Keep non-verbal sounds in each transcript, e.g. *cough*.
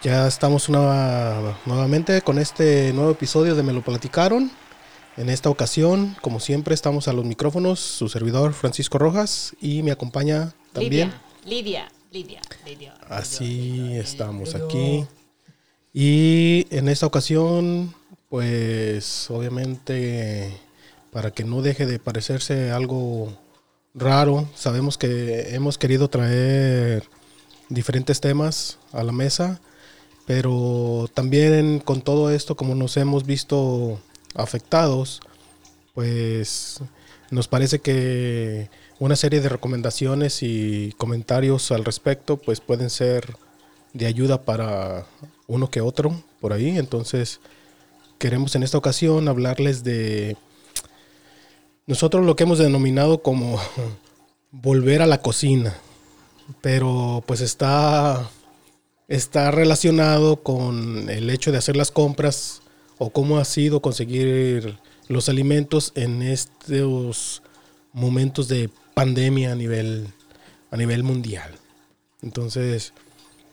Ya estamos nuevamente con este nuevo episodio de Me lo platicaron. En esta ocasión, como siempre, estamos a los micrófonos, su servidor Francisco Rojas y me acompaña también Lidia, Lidia, Lidia. Así estamos aquí. Y en esta ocasión, pues obviamente, para que no deje de parecerse algo raro, sabemos que hemos querido traer diferentes temas a la mesa pero también con todo esto, como nos hemos visto afectados, pues nos parece que una serie de recomendaciones y comentarios al respecto pues pueden ser de ayuda para uno que otro por ahí. Entonces queremos en esta ocasión hablarles de nosotros lo que hemos denominado como *laughs* volver a la cocina. Pero pues está está relacionado con el hecho de hacer las compras o cómo ha sido conseguir los alimentos en estos momentos de pandemia a nivel, a nivel mundial. Entonces,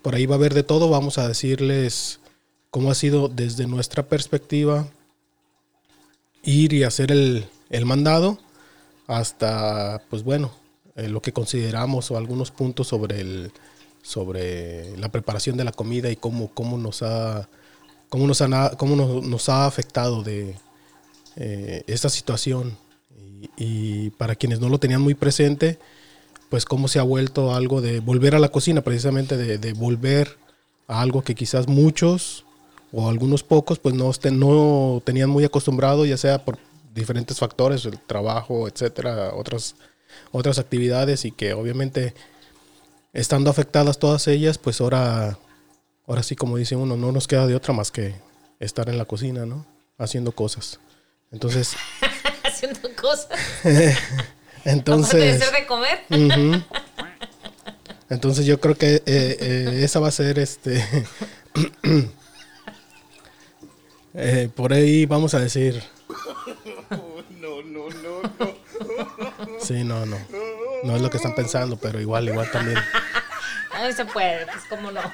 por ahí va a haber de todo. Vamos a decirles cómo ha sido desde nuestra perspectiva ir y hacer el, el mandado hasta, pues bueno, eh, lo que consideramos o algunos puntos sobre el, sobre la preparación de la comida y cómo, cómo nos ha cómo nos ha, cómo nos, ha afectado de eh, esta situación. Y, para quienes no lo tenían muy presente pues cómo se ha vuelto algo de volver a la cocina precisamente de, volver a algo que quizás muchos o algunos pocos pues no, no tenían muy acostumbrado ya sea por diferentes factores el trabajo etcétera otras otras actividades y que obviamente estando afectadas todas ellas, pues ahora, ahora sí, como dice uno, no nos queda de otra más que estar en la cocina, ¿no? Haciendo cosas. Entonces. *laughs* Haciendo cosas. *laughs* entonces. de de comer. *laughs* entonces yo creo que eh, eh, esa va a ser este. *clears throat* Eh, por ahí vamos a decir. No, no, no, no. Sí, no, no. No es lo que están pensando, pero igual, igual también. *laughs* No se puede, pues cómo no. *laughs*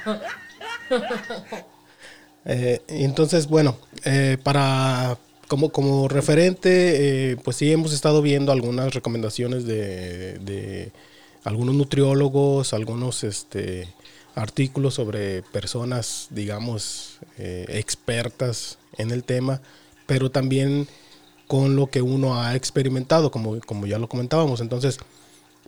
Eh, entonces, bueno, eh, para como, como referente, eh, pues sí hemos estado viendo algunas recomendaciones de, de algunos nutriólogos, algunos este, artículos sobre personas, digamos, expertas en el tema, pero también con lo que uno ha experimentado, como, como ya lo comentábamos. Entonces,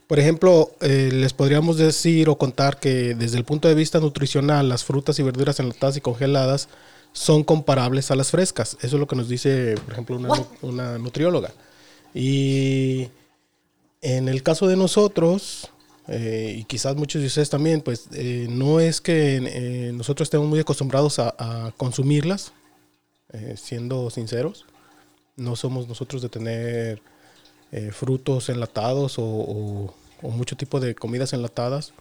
por ejemplo, eh, les podríamos decir o contar que desde el punto de vista nutricional, las frutas y verduras enlatadas y congeladas son comparables a las frescas. Eso es lo que nos dice, por ejemplo, una, nutrióloga. Y en el caso de nosotros, eh, y quizás muchos de ustedes también, pues eh, no es que nosotros estemos muy acostumbrados a, consumirlas, siendo sinceros. No somos nosotros de tener frutos enlatados o, o mucho tipo de comidas enlatadas.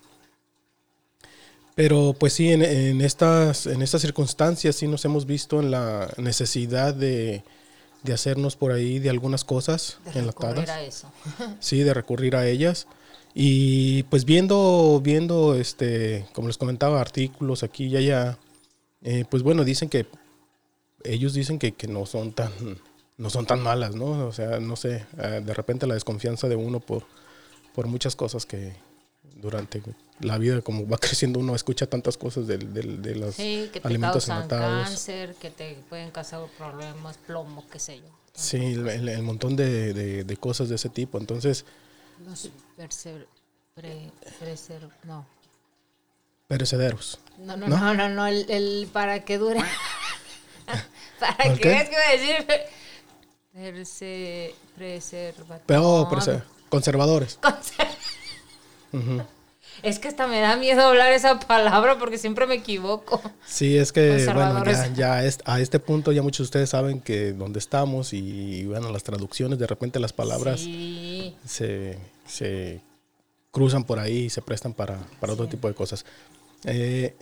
Pero pues sí, en, estas, en estas circunstancias sí nos hemos visto en la necesidad de, hacernos por ahí de algunas cosas de enlatadas. A eso. *laughs* sí, de recurrir a ellas. Y pues viendo, viendo este, como les comentaba, artículos aquí y allá, eh, pues bueno, dicen que ellos dicen que, que, no son tan no son tan malas, ¿no? O sea, no sé, eh, de repente la desconfianza de uno por, por muchas cosas que durante la vida, como va *laughs* creciendo, uno escucha tantas cosas de, de, los sí, que te alimentos causan cáncer, que te pueden causar problemas, plomo, qué sé yo. Sí, el, montón de, de, cosas de ese tipo. Entonces... Los no. Perecederos. No, no, no, no, no, el, el, para que dure. *laughs* *laughs* ¿Para qué? es que voy a decir? Perse, preservativo. Pero, Conservadores. Es que hasta me da miedo hablar esa palabra porque siempre me equivoco. Sí, es que bueno, ya, a este punto ya muchos de ustedes saben que dónde estamos y bueno, las traducciones, de repente las palabras se, cruzan por ahí y se prestan para, otro tipo de cosas. Eh,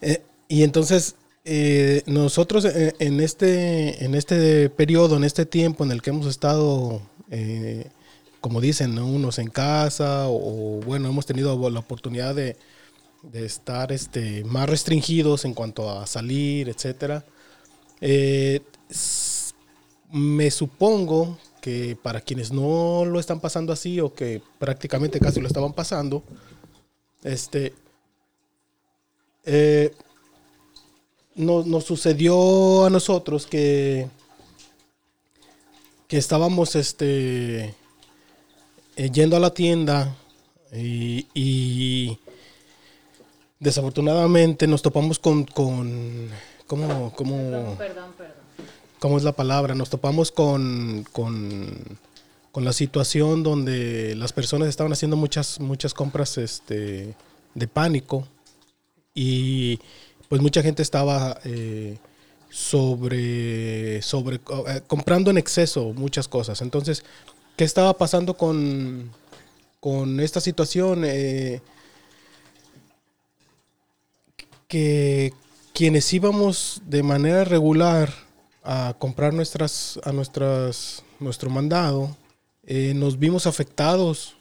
eh, y entonces eh, nosotros en, este, en este periodo, en este tiempo en el que hemos estado como dicen, unos en casa o, bueno, hemos tenido la oportunidad de, estar este, más restringidos en cuanto a salir, etcétera. Eh, me supongo que para quienes no lo están pasando así o que prácticamente casi lo estaban pasando, este, eh, nos sucedió a nosotros que, que estábamos este, eh, yendo a la tienda y, desafortunadamente nos topamos con, con ¿cómo, cómo, perdón, perdón, ¿cómo es la palabra? Nos topamos con, con, la situación donde las personas estaban haciendo muchas, muchas compras este, de pánico y pues mucha gente estaba eh, sobre, sobre eh, comprando en exceso muchas cosas. Entonces, ¿qué estaba pasando con, con esta situación? Eh, que quienes íbamos de manera regular a comprar nuestras, a nuestras, nuestro mandado, nos vimos afectados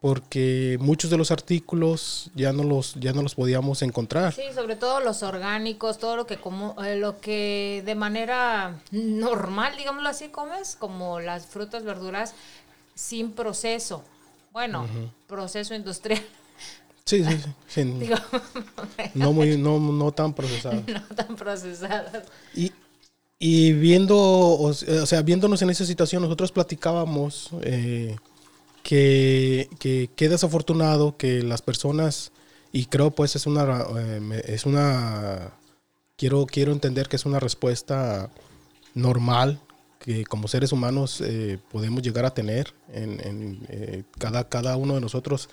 porque muchos de los artículos ya no los ya no los podíamos encontrar. Sí, sobre todo los orgánicos, todo lo que como eh, lo que de manera normal, digámoslo así, comes, como las frutas, verduras sin proceso. Bueno, proceso industrial. Sí, sí, sí. *laughs* no muy no, no tan procesadas. *laughs* No tan procesadas. Y y viendo, o sea, viéndonos en esa situación, nosotros platicábamos eh, que, que, desafortunado que las personas, y creo pues es una, eh, es una, quiero, quiero entender que es una respuesta normal que como seres humanos eh, podemos llegar a tener en, eh, cada, cada uno de nosotros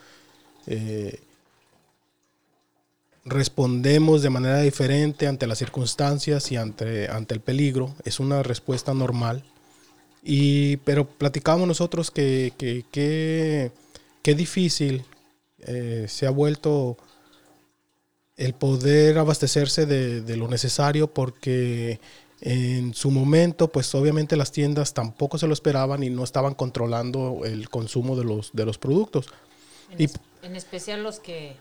respondemos de manera diferente ante las circunstancias y ante, ante el peligro. Es una respuesta normal y, pero platicábamos nosotros que, que, difícil eh, se ha vuelto el poder abastecerse de, lo necesario porque en su momento, pues obviamente las tiendas tampoco se lo esperaban y no estaban controlando el consumo de los, de los productos. En, y, en especial los que...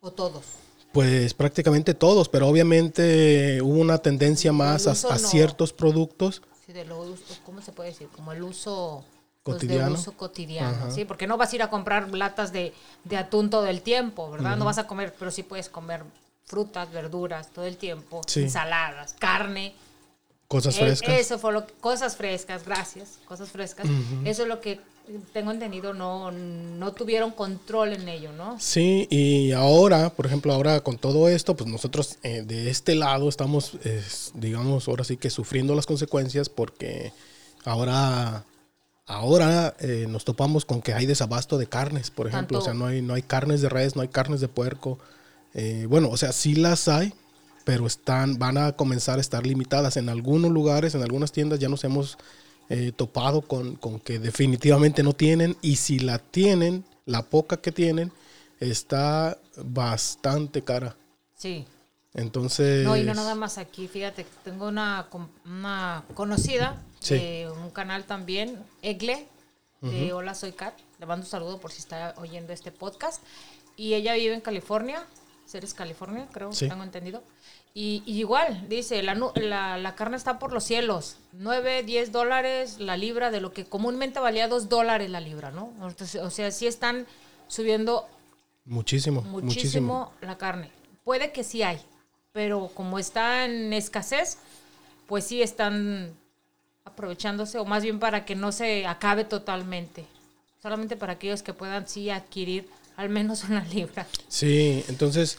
o todos. Pues prácticamente todos, pero obviamente hubo una tendencia más a, ciertos productos de ¿cómo se puede decir? Como el uso pues, cotidiano. uso cotidiano, ¿sí? Porque no vas a ir a comprar latas de, atún todo el tiempo, ¿verdad? No vas a comer, pero sí puedes comer frutas, verduras todo el tiempo, ensaladas, carne. Cosas e, frescas. Eso fue lo cosas frescas, gracias, cosas frescas. Eso es lo que tengo entendido, no, no tuvieron control en ello, ¿no? Sí, y ahora, por ejemplo, ahora con todo esto, pues nosotros eh, de este lado estamos, digamos, ahora sí que sufriendo las consecuencias porque ahora, ahora eh, nos topamos con que hay desabasto de carnes, por ejemplo, o sea, no hay, no hay carnes de res, no hay carnes de puerco. Eh, bueno, o sea, sí las hay, pero están, van a comenzar a estar limitadas. En algunos lugares, en algunas tiendas ya nos hemos eh, topado con, que definitivamente no tienen y si la tienen, la poca que tienen, está bastante cara. Sí. Entonces... No, y no nada más aquí, fíjate, tengo una, una conocida de un canal también, Egle, de Hola Soy Kat, le mando un saludo por si está oyendo este podcast, y ella vive en California, Ceres, California, creo, que tengo entendido. Y, igual, dice, la, la, carne está por los cielos. 9, 10 dólares la libra de lo que comúnmente valía 2 dólares la libra, ¿no? o sea, sí están subiendo muchísimo, muchísimo, la carne. Puede que sí hay, pero como está en escasez, pues sí están aprovechándose, o más bien para que no se acabe totalmente. Solamente para aquellos que puedan sí adquirir al menos *laughs* una libra. Sí, entonces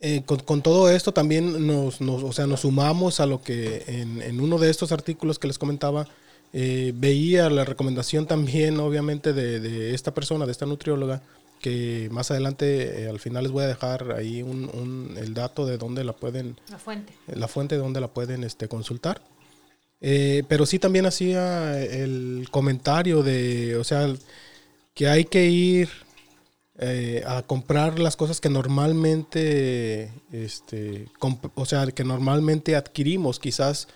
eh, con, todo esto también nos, o sea, nos sumamos a lo que en, uno de estos artículos que les comentaba, eh, veía la recomendación también, obviamente, de, esta persona, de esta nutrióloga, que más adelante eh, al final les voy a dejar ahí un, el dato de dónde la pueden... La fuente. La fuente de dónde la pueden este, consultar. pero sí también hacía el comentario de, o sea, que hay que ir eh, a comprar las cosas que normalmente, este, o sea, que normalmente adquirimos. Quizás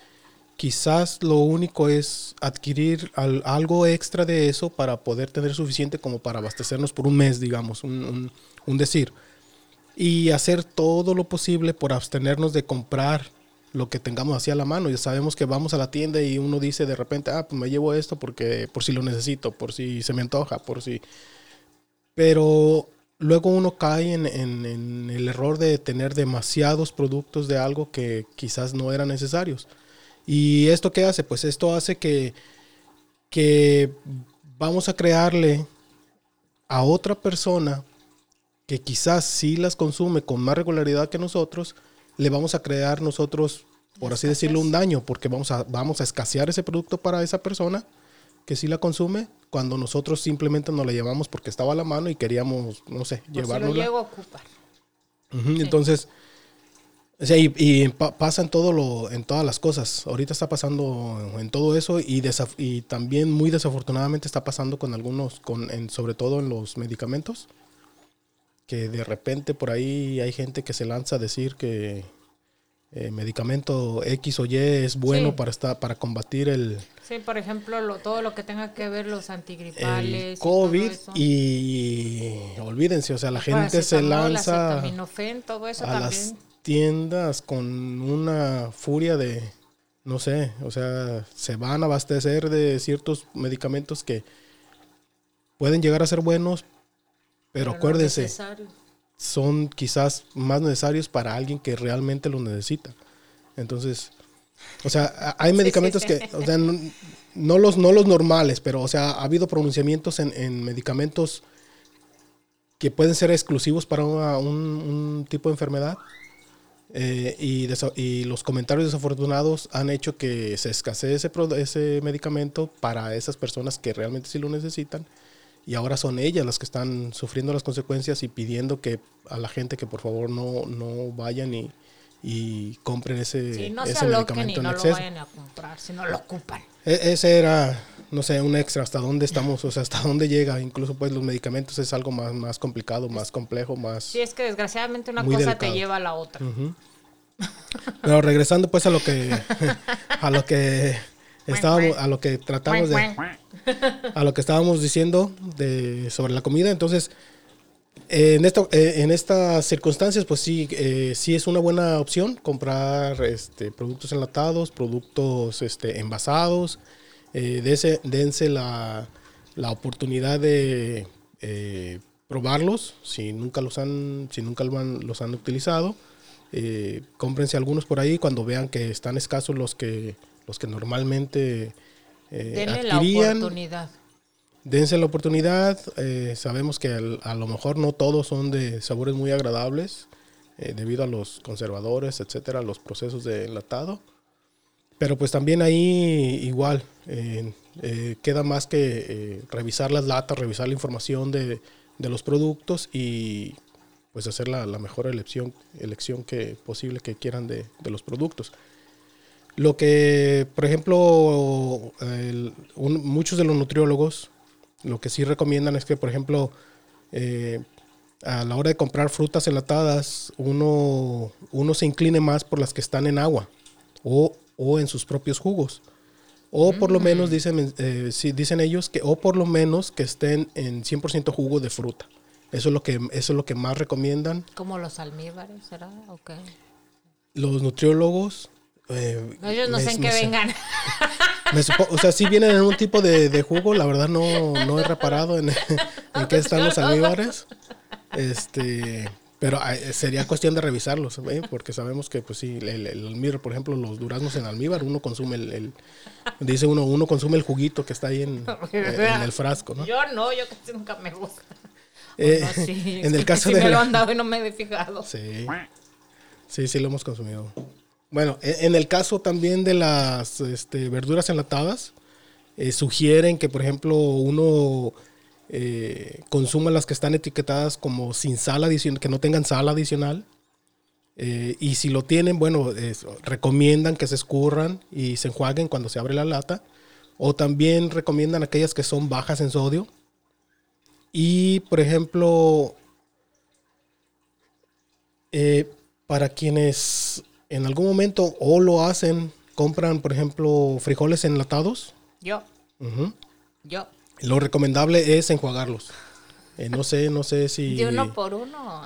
quizás lo único es adquirir algo extra de eso para poder tener suficiente como para abastecernos por un mes, digamos, un, decir. Y hacer todo lo posible por abstenernos de comprar lo que tengamos así a la mano. Ya sabemos que vamos a la tienda y uno dice de repente, ah, pues me llevo esto porque por si lo necesito, por si se me antoja, por si... Pero luego uno cae en, en el error de tener demasiados productos de algo que quizás no eran necesarios. ¿Y esto qué hace? Pues esto hace que, que vamos a crearle a otra persona que quizás sí las consume con más regularidad que nosotros, le vamos a crear nosotros, por así decirlo, un daño, porque vamos a, vamos a escasear ese producto para esa persona que sí la consume, cuando nosotros simplemente nos la llevamos porque estaba a la mano y queríamos, no sé, llevarlo. llevo a ocupar. Entonces, y, pasa en, todo lo, en todas las cosas. Ahorita está pasando en todo eso y, y también muy desafortunadamente está pasando con algunos, con, sobre todo en los medicamentos, que de repente por ahí hay gente que se lanza a decir que eh, medicamento X o Y es bueno para, estar, para combatir el... Sí, por ejemplo, todo lo que tenga que ver los antigripales. COVID y, olvídense, o sea, la gente se lanza... todo eso a Las, tiendas con una furia de, no sé, o sea, se van a abastecer de ciertos medicamentos que pueden llegar a ser buenos, pero, acuérdense, son quizás más necesarios para alguien que realmente lo necesita. Entonces, o sea, hay medicamentos que, o sea, no, los, no los normales, pero, o sea, ha habido pronunciamientos en, medicamentos que pueden ser exclusivos para un tipo de enfermedad eh, y, y, los comentarios desafortunados han hecho que se escasee ese, ese medicamento para esas personas que realmente sí lo necesitan. Y ahora son ellas las que están sufriendo las consecuencias y pidiendo que a la gente que por favor no, no vayan y, y compren ese, sí, no se medicamento y no lo vayan a comprar si no lo ocupan. E, ese era, no sé, un extra, hasta dónde estamos, o sea, hasta dónde llega. Incluso pues los medicamentos es algo más, más complicado, más complejo, más... Sí, es que desgraciadamente una cosa te lleva a la otra. *laughs* Pero regresando pues a lo que, a lo que *laughs* estábamos, a lo que tratamos de, a lo que estábamos diciendo de, sobre la comida, entonces... En, esto, eh, en estas circunstancias, pues sí, eh, sí es una buena opción comprar este, productos enlatados, productos este, envasados, eh, dense, la, la, oportunidad de eh, probarlos si nunca los han, si nunca los han utilizado. Cómprense algunos por ahí cuando vean que están escasos los que, los que normalmente eh, Denle la oportunidad. Dense la oportunidad. Eh, sabemos que a lo mejor no todos son de sabores muy agradables eh, debido a los conservadores, etcétera, los procesos de enlatado. Pero pues también ahí igual, eh, queda más que eh, revisar las latas, revisar la información de, los productos y pues hacer la, mejor elección, elección que, posible que quieran de, los productos. Lo que, por ejemplo, muchos de los nutriólogos lo que sí recomiendan es que, por ejemplo, a la hora de comprar frutas enlatadas, uno, uno se incline más por las que están en agua o o en sus propios jugos. O por lo menos mm. dicen, eh, dicen ellos que, o por lo menos que estén en 100% jugo de fruta. Eso es lo que, eso es lo que más recomiendan. Como los almíbares, ¿será? Okay. Los nutriólogos. Eh, ellos no sé en *laughs* qué vengan. o sea, sí vienen en un tipo de, jugo, la verdad no, no he reparado en, *laughs* en qué están los almíbares. Este, pero sería cuestión de revisarlos, ¿eh? porque sabemos que, pues sí, el, almíbar, por ejemplo, los duraznos en almíbar, uno consume el, dice uno, uno consume el juguito que está ahí *laughs* en, el frasco, ¿no? Yo no, yo casi nunca me gusta. Eh, en el caso de... me lo han dado y no me he fijado. Sí, sí, sí lo hemos consumido. Bueno, e, en el caso también de las este, verduras enlatadas, eh, sugieren que, por ejemplo, uno eh, consuma las que están etiquetadas como sin sal adicional, que no tengan sal adicional. Eh, y si lo tienen, bueno, recomiendan que se escurran y se enjuaguen cuando se abre la lata. O también recomiendan aquellas que son bajas en sodio. Y, por ejemplo, para quienes en algún momento o lo hacen compran, por ejemplo, frijoles enlatados. Yo. Yo. Lo recomendable es enjuagarlos. Eh, no sé, no sé si... De uno por uno.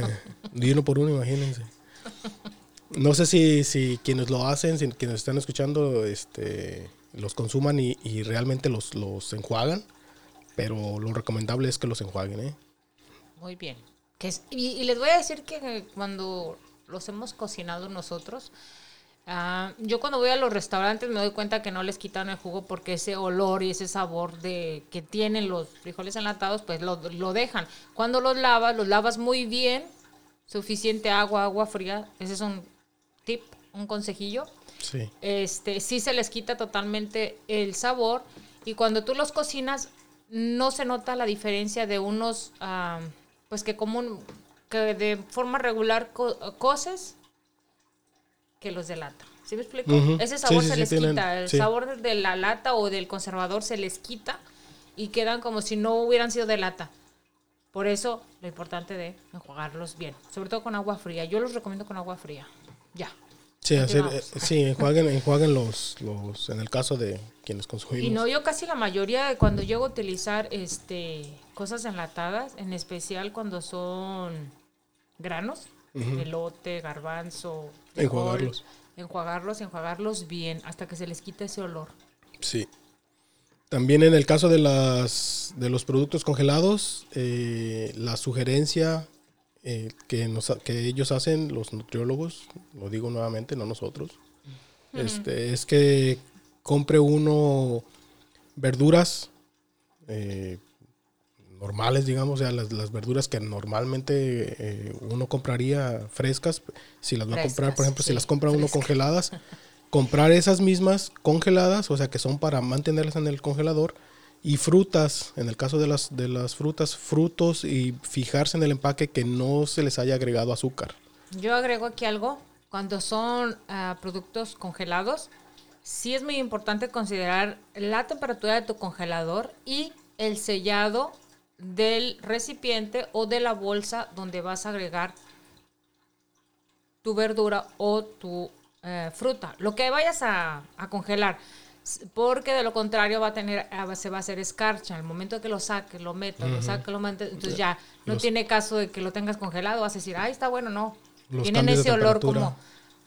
*laughs* de uno por uno, imagínense. No sé si, si quienes lo hacen, si quienes están escuchando, este, los consuman y, realmente los, los enjuagan, pero lo recomendable es que los enjuaguen, ¿eh? Muy bien. Que y, les voy a decir que cuando los hemos cocinado nosotros, ah, yo cuando voy a los restaurantes me doy cuenta que no les quitan el jugo porque ese olor y ese sabor de que tienen los frijoles enlatados, pues lo, lo dejan. Cuando los lavas, los lavas muy bien, suficiente agua, agua fría, ese es un tip, un consejillo. Sí. Este, sí se les quita totalmente el sabor y cuando tú los cocinas no se nota la diferencia de unos, pues que como que de forma regular coces que los de lata. ¿Sí me explico? Ese sabor se les quita, el sabor de la lata o del conservador se les quita y quedan como si no hubieran sido de lata. Por eso lo importante de enjuagarlos bien, sobre todo con agua fría. Yo los recomiendo con agua fría. Ya. Sí, hacer, eh, sí enjuaguen, enjuaguen los, los, en el caso de quienes consumimos. Y no, yo casi la mayoría, cuando llego a utilizar este cosas enlatadas, en especial cuando son granos, elote, garbanzo, enjuagarlos. enjuagarlos, enjuagarlos bien, hasta que se les quite ese olor. Sí. También en el caso de, las, de los productos congelados, eh, la sugerencia eh, que, nos, que ellos hacen, los nutriólogos, lo digo nuevamente, no nosotros, este, es que compre uno verduras eh, normales, digamos, o sea, las, las verduras que normalmente eh, uno compraría frescas, si las va a comprar, por ejemplo, si las compra uno congeladas, *laughs* comprar esas mismas congeladas, o sea, que son para mantenerlas en el congelador, y frutas, en el caso de las, de las frutas, frutos y fijarse en el empaque que no se les haya agregado azúcar. Yo agrego aquí algo, cuando son ah, productos congelados, sí es muy importante considerar la temperatura de tu congelador y el sellado del recipiente o de la bolsa donde vas a agregar tu verdura o tu eh, fruta. Lo que vayas a, a congelar porque de lo contrario va a tener, ah, se va a hacer escarcha. Al momento que lo saques, lo metas, lo saques, lo metes, entonces ya no tiene caso de que lo tengas congelado, vas a decir, ay, está bueno, no. Tienen ese olor como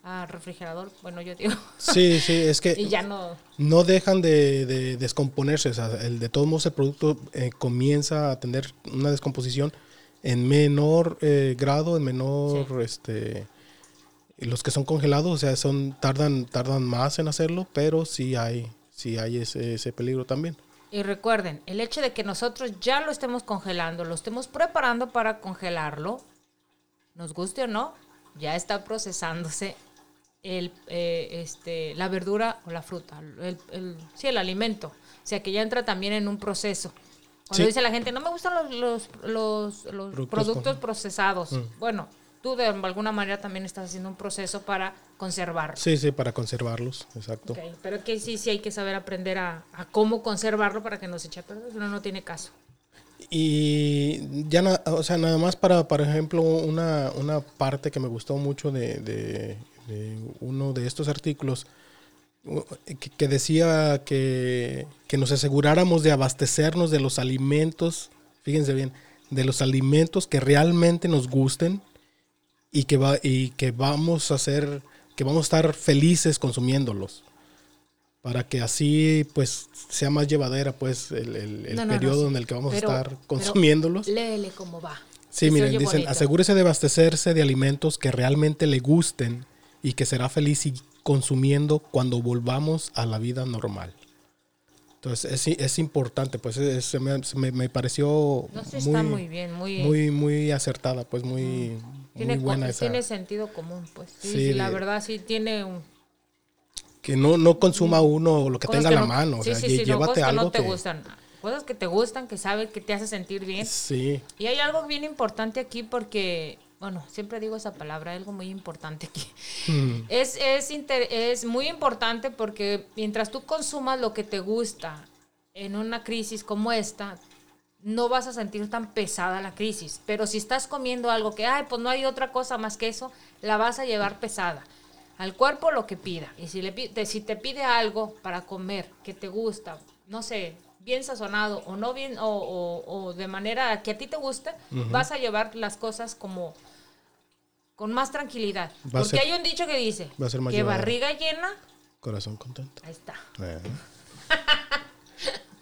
a refrigerador, bueno, yo digo. Sí, sí, es que *laughs* y ya no... no dejan de, descomponerse, o sea, el, de todos modos el producto eh, comienza a tener una descomposición en menor eh, grado, en menor, este los que son congelados, o sea, son tardan tardan más en hacerlo, pero sí hay sí hay ese, ese peligro también. Y recuerden, el hecho de que nosotros ya lo estemos congelando, lo estemos preparando para congelarlo, nos guste o no, ya está procesándose el, eh, este, la verdura o la fruta, el, el, sí, el alimento. O sea, que ya entra también en un proceso. Cuando dice la gente, no me gustan los, los, los, productos, procesados. Mm. Bueno, tú de alguna manera también estás haciendo un proceso para conservarlos. Sí, sí, para conservarlos, exacto. pero que sí, sí hay que saber aprender a, cómo conservarlo para que no se eche a perder, uno no tiene caso. Y ya, o sea, nada más para, por ejemplo, una, una parte que me gustó mucho de, de, uno de estos artículos, que, decía que, que nos aseguráramos de abastecernos de los alimentos, fíjense bien, de los alimentos que realmente nos gusten y que, va, y que vamos a hacer, que vamos a estar felices consumiéndolos. Para que así pues sea más llevadera pues el, periodo en el que vamos a estar consumiéndolos. léele cómo va. Sí, miren, dicen, asegúrese de abastecerse de alimentos que realmente le gusten y que será feliz y consumiendo cuando volvamos a la vida normal. Entonces es, es importante, pues me, me, pareció muy, muy, bien, muy, muy, muy acertada, pues muy, tiene, tiene sentido común, pues. Sí, la verdad sí tiene un... Que no, no consuma uno lo que tenga a la mano, o sea, llévate algo que no te gustan. Cosas que te gustan, que sabes que te hace sentir bien. Sí. Y hay algo bien importante aquí porque, bueno, siempre digo esa palabra, algo muy importante aquí. Hmm. Es, es, es muy importante porque mientras tú consumas lo que te gusta en una crisis como esta, no vas a sentir tan pesada la crisis. Pero si estás comiendo algo que, ay, pues no hay otra cosa más que eso, la vas a llevar pesada. al cuerpo lo que pida. Y si, le, pide, si te pide algo para comer que te gusta, no sé, bien sazonado o no bien, o, de manera que a ti te guste, vas a llevar las cosas como con más tranquilidad. Porque hay un dicho que dice que barriga llena, corazón contento. Ahí está.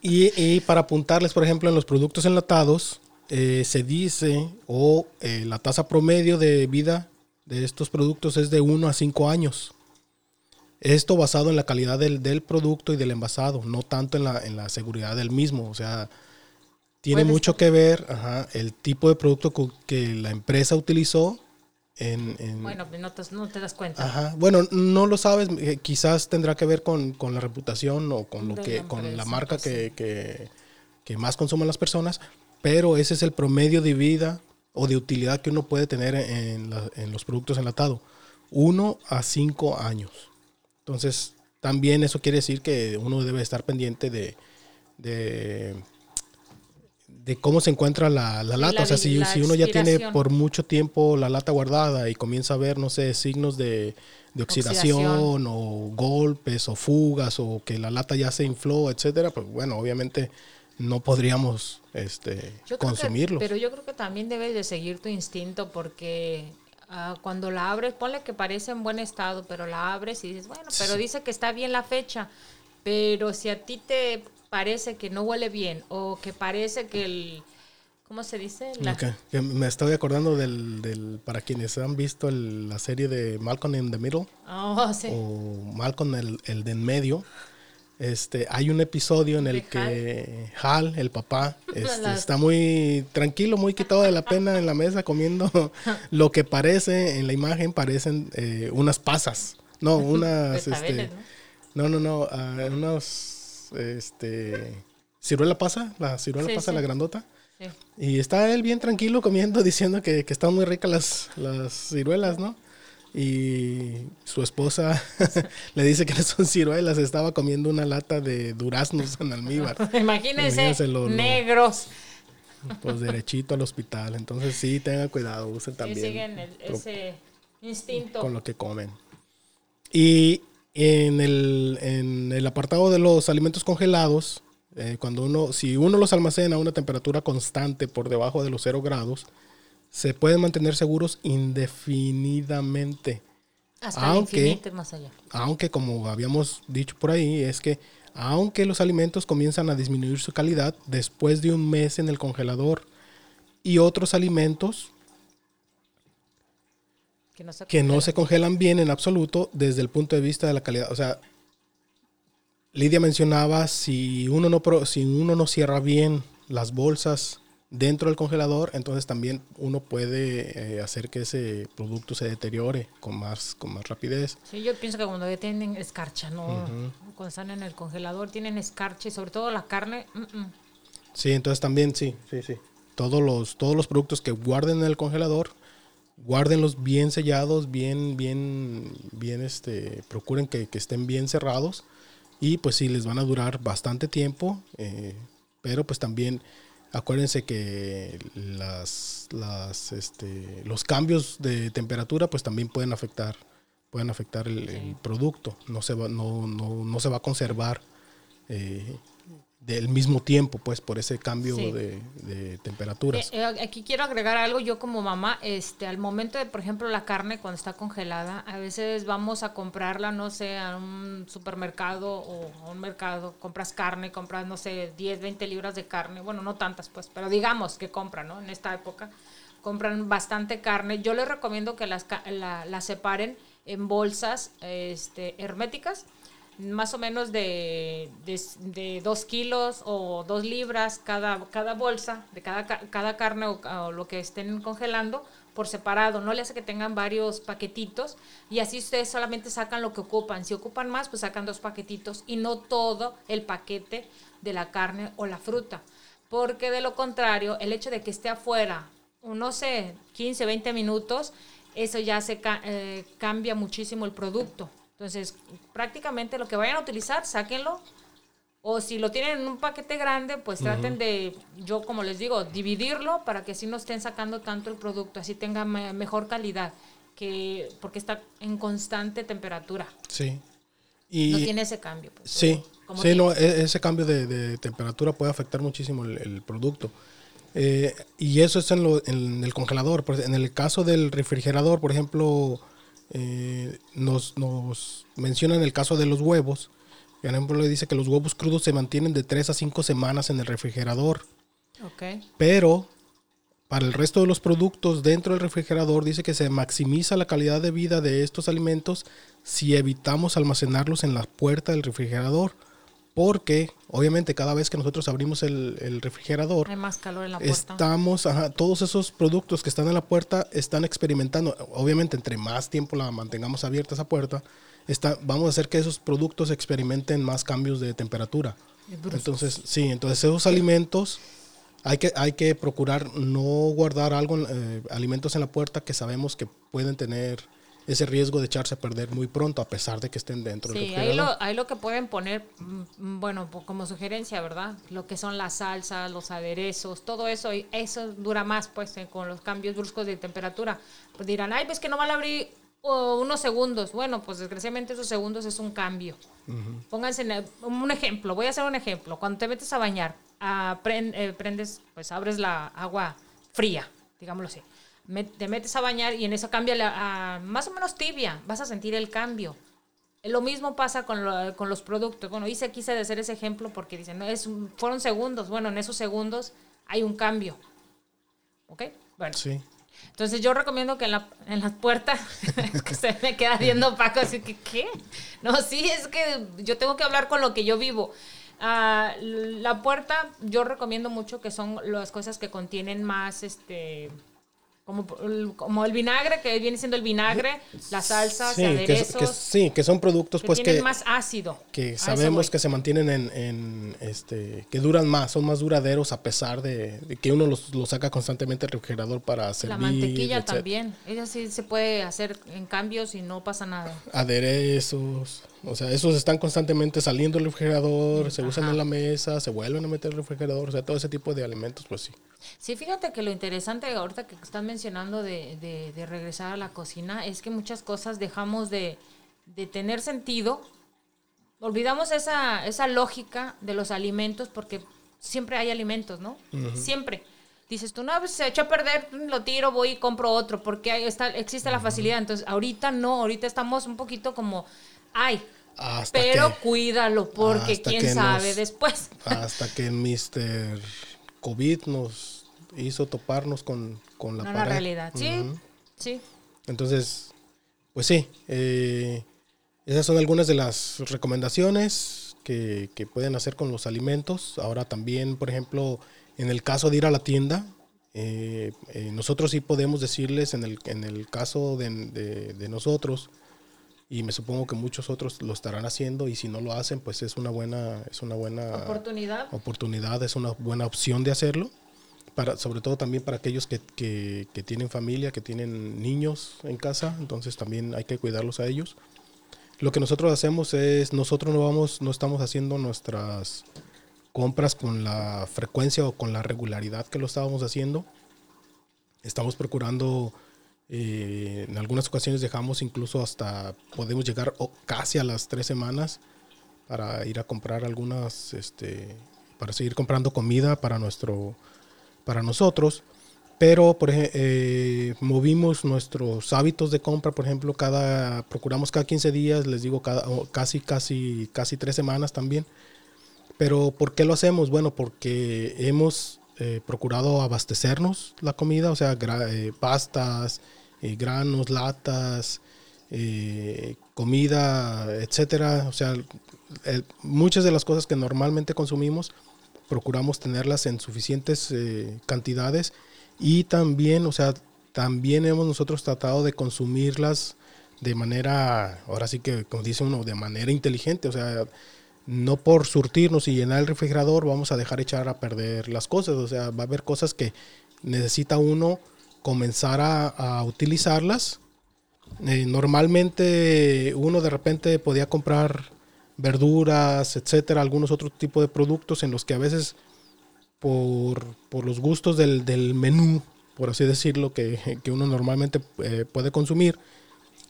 y, para apuntarles, por ejemplo, en los productos enlatados, eh, se dice, o eh, la tasa promedio de vida de estos productos es de 1 a 5 años. Esto basado en la calidad del, del producto y del envasado, no tanto en la, en la seguridad del mismo. O sea, tiene mucho que ver el tipo de producto que la empresa utilizó. En, bueno, no te, no te, das cuenta. Ajá. Bueno, no lo sabes, eh, quizás tendrá que ver con, con, la reputación o con, lo que, la con la marca que, que, que, más consumen las personas, pero ese es el promedio de vida o de utilidad que uno puede tener en, en los productos enlatados. Uno a cinco años. Entonces, también eso quiere decir que uno debe estar pendiente de, de, cómo se encuentra la, lata. o sea, si, uno ya tiene por mucho tiempo la lata guardada y comienza a ver, no sé, signos de, oxidación, o golpes o fugas o que la lata ya se infló, etcétera, pues bueno, obviamente no podríamos este, consumirlo. pero yo creo que también debes de seguir tu instinto porque Ah, cuando la abres, ponle que parece en buen estado, pero la abres y dices, bueno, pero dice que está bien la fecha. Pero si a ti te parece que no huele bien o que parece que el... ¿Cómo se dice? me estoy acordando del, del para quienes han visto la serie de Malcolm in the Middle. Oh, sí. O Malcolm el, el de en medio. Este, hay un episodio en el que Hal, el papá, *laughs* este, está muy tranquilo, muy quitado de la pena en la mesa comiendo *laughs* lo que parece en la imagen parecen eh, unas pasas, no, *laughs* unas, este, ¿no? no, no, ah, unas, este, ciruela pasa, la ciruela pasa, la grandota. Y está él bien tranquilo comiendo, *laughs* diciendo que, que están muy ricas las, las ciruelas, ¿no? y su esposa *laughs* le dice que no son ciruelas, estaba comiendo una lata de duraznos en almíbar. *laughs* Imagínense, negros. Pues derechito al hospital. Entonces sí, tengan cuidado, usen también. siguen ese instinto. Con lo que comen. Y en el, en el apartado de los alimentos congelados, eh, cuando uno, si uno los almacena a una temperatura constante por debajo de los 0 grados, se pueden mantener seguros indefinidamente. Hasta aunque, más allá. Aunque, como habíamos dicho por ahí, es que aunque los alimentos comienzan a disminuir su calidad después de un mes en el congelador y otros alimentos que no se, congelan bien en absoluto desde el punto de vista de la calidad. O sea, Lidia mencionaba si uno no, si uno no cierra bien las bolsas dentro del congelador, entonces también uno puede eh, hacer que ese producto se deteriore con más, con más rapidez. Sí, yo pienso que cuando ya tienen escarcha, ¿no? Cuando están en el congelador tienen escarcha y sobre todo la carne. Sí, entonces también sí, sí, sí. Todos los, todos los productos que guarden en el congelador, guárdenlos bien sellados, bien, bien, bien, este, procuren que, estén bien cerrados y pues sí, les van a durar bastante tiempo, eh, pero pues también Acuérdense que las, las, este, los cambios de temperatura pues también pueden afectar, pueden afectar el, producto. No se va, no, no, no se va a conservar eh, del mismo tiempo, pues por ese cambio de, temperaturas. Eh, eh, aquí quiero agregar algo, yo como mamá, este, al momento de, por ejemplo, la carne cuando está congelada, a veces vamos a comprarla, no sé, a un supermercado o a un mercado, compras carne, compras, no sé, 10, 20 libras de carne, bueno, no tantas, pues, pero digamos que compran, ¿no? En esta época compran bastante carne. Yo les recomiendo que las, la, la separen en bolsas este, herméticas más o menos de, de, dos kilos o dos libras cada, cada bolsa de cada, cada carne o, lo que estén congelando por separado, no le hace que tengan varios paquetitos y así ustedes solamente sacan lo que ocupan. Si ocupan más, pues sacan dos paquetitos y no todo el paquete de la carne o la fruta. Porque de lo contrario, el hecho de que esté afuera, no sé, 15, 20 minutos, eso ya se eh, cambia muchísimo el producto. Entonces, prácticamente lo que vayan a utilizar, sáquenlo. O si lo tienen en un paquete grande, pues traten de, yo como les digo, dividirlo para que así no estén sacando tanto el producto, así tenga mejor calidad. que porque está en constante temperatura. Sí. Y, no tiene ese cambio. Pues, sí, sí no, e, ese cambio de, temperatura puede afectar muchísimo el, producto. Eh, y eso es en, lo, en, el congelador. En el caso del refrigerador, por ejemplo, eh, nos, nos mencionan el caso de los huevos. Por ejemplo, le dice que los huevos crudos se mantienen de 3 a 5 semanas en el refrigerador. Okay. Pero para el resto de los productos dentro del refrigerador dice que se maximiza la calidad de vida de estos alimentos si evitamos almacenarlos en la puerta del refrigerador. Porque obviamente cada vez que nosotros abrimos el, refrigerador, hay más calor en la puerta. Estamos, todos esos productos que están en la puerta están experimentando. Obviamente, entre más tiempo la mantengamos abierta esa puerta, está, vamos a hacer que esos productos experimenten más cambios de temperatura. Entonces, sí, entonces esos alimentos hay que, hay que procurar no guardar algo, eh, alimentos en la puerta que sabemos que pueden tener ese riesgo de echarse a perder muy pronto, a pesar de que estén dentro sí, ahí lo, ahí lo que pueden poner, mm, bueno, como sugerencia, ¿verdad? Lo que son las salsas, los aderezos, todo eso, eso dura más, pues, eh, con los cambios bruscos de temperatura. Pues dirán, ay, pues que no van a abrir unos segundos. Bueno, pues desgraciadamente esos segundos es un cambio. Pónganse un ejemplo, voy a hacer un ejemplo. Cuando te metes a bañar, eh, prendes, pues abres la agua fría, digámoslo así. Te metes a bañar y en eso cambia la, más o menos tibia, vas a sentir el cambio. Lo mismo pasa con, con los productos. Bueno, hice, quise hacer ese ejemplo porque dicen, no, es, fueron segundos. Bueno, en esos segundos hay un cambio. ¿Ok? Bueno. Sí. Entonces yo recomiendo que en la, en las puertas, *laughs* que se me queda viendo Paco, así que, ¿qué? No, sí, es que yo tengo que hablar con lo que yo vivo. Ah, la puerta, yo recomiendo mucho que son las cosas que contienen más, este, como, como el vinagre, que viene siendo el vinagre, las salsas, sí, aderezos. Que, sí, que son productos que pues tienen más ácido. Que sabemos que se mantienen en, este, que duran más, son más duraderos a pesar de, que uno los, saca constantemente del refrigerador para hacer La mantequilla también, ella sí se puede hacer en cambios y no pasa nada. Aderezos. O sea, esos están constantemente saliendo del refrigerador, se usan en la mesa, se vuelven a meter el refrigerador, o sea, todo ese tipo de alimentos, pues sí. Sí, fíjate que lo interesante ahorita que están mencionando de, de, regresar a la cocina es que muchas cosas dejamos de, de tener sentido, olvidamos esa, esa lógica de los alimentos porque siempre hay alimentos, ¿no? Siempre. Dices tú, no, pues se echó a perder, lo tiro, voy y compro otro, porque ahí está, existe la facilidad. Entonces, ahorita no, ahorita estamos un poquito como Ay, pero cuídalo porque quién sabe después. Hasta que Mr. COVID nos hizo toparnos con, con la, la realidad, sí, sí. Entonces, pues sí, eh, esas son algunas de las recomendaciones que, pueden hacer con los alimentos. Ahora también, por ejemplo, en el caso de ir a la tienda, eh, eh, nosotros sí podemos decirles, en el, en el caso de nosotros, y me supongo que muchos otros lo estarán haciendo y si no lo hacen pues es una buena es una buena oportunidad. oportunidad es una buena opción de hacerlo para sobre todo también para aquellos que, que, tienen familia que tienen niños en casa entonces también hay que cuidarlos a ellos. Lo que nosotros hacemos es nosotros no vamos no estamos haciendo nuestras compras con la frecuencia o con la regularidad que lo estábamos haciendo. Estamos procurando eh, en algunas ocasiones dejamos incluso hasta, podemos llegar casi a las tres semanas para ir a comprar algunas, este, para seguir comprando comida para, nuestro, para nosotros. Pero, por eh, movimos nuestros hábitos de compra, por ejemplo, cada, procuramos cada 15 días, les digo, cada, casi, casi, casi tres semanas también. Pero, ¿por qué lo hacemos? Bueno, porque hemos eh, procurado abastecernos la comida, o sea, pastas, eh, granos, latas, eh, comida, etcétera. O sea, muchas de las cosas que normalmente consumimos procuramos tenerlas en suficientes eh, cantidades y también, o sea, también hemos nosotros tratado de consumirlas de manera, ahora sí que como dice uno, de manera inteligente, o sea, no por surtirnos y llenar el refrigerador vamos a dejar echar a perder las cosas, o sea, va a haber cosas que necesita uno comenzar a, utilizarlas. Eh, normalmente uno de repente podía comprar verduras, etcétera, algunos otros tipos de productos en los que a veces por, los gustos del, menú por así decirlo, que, que uno normalmente eh, puede consumir,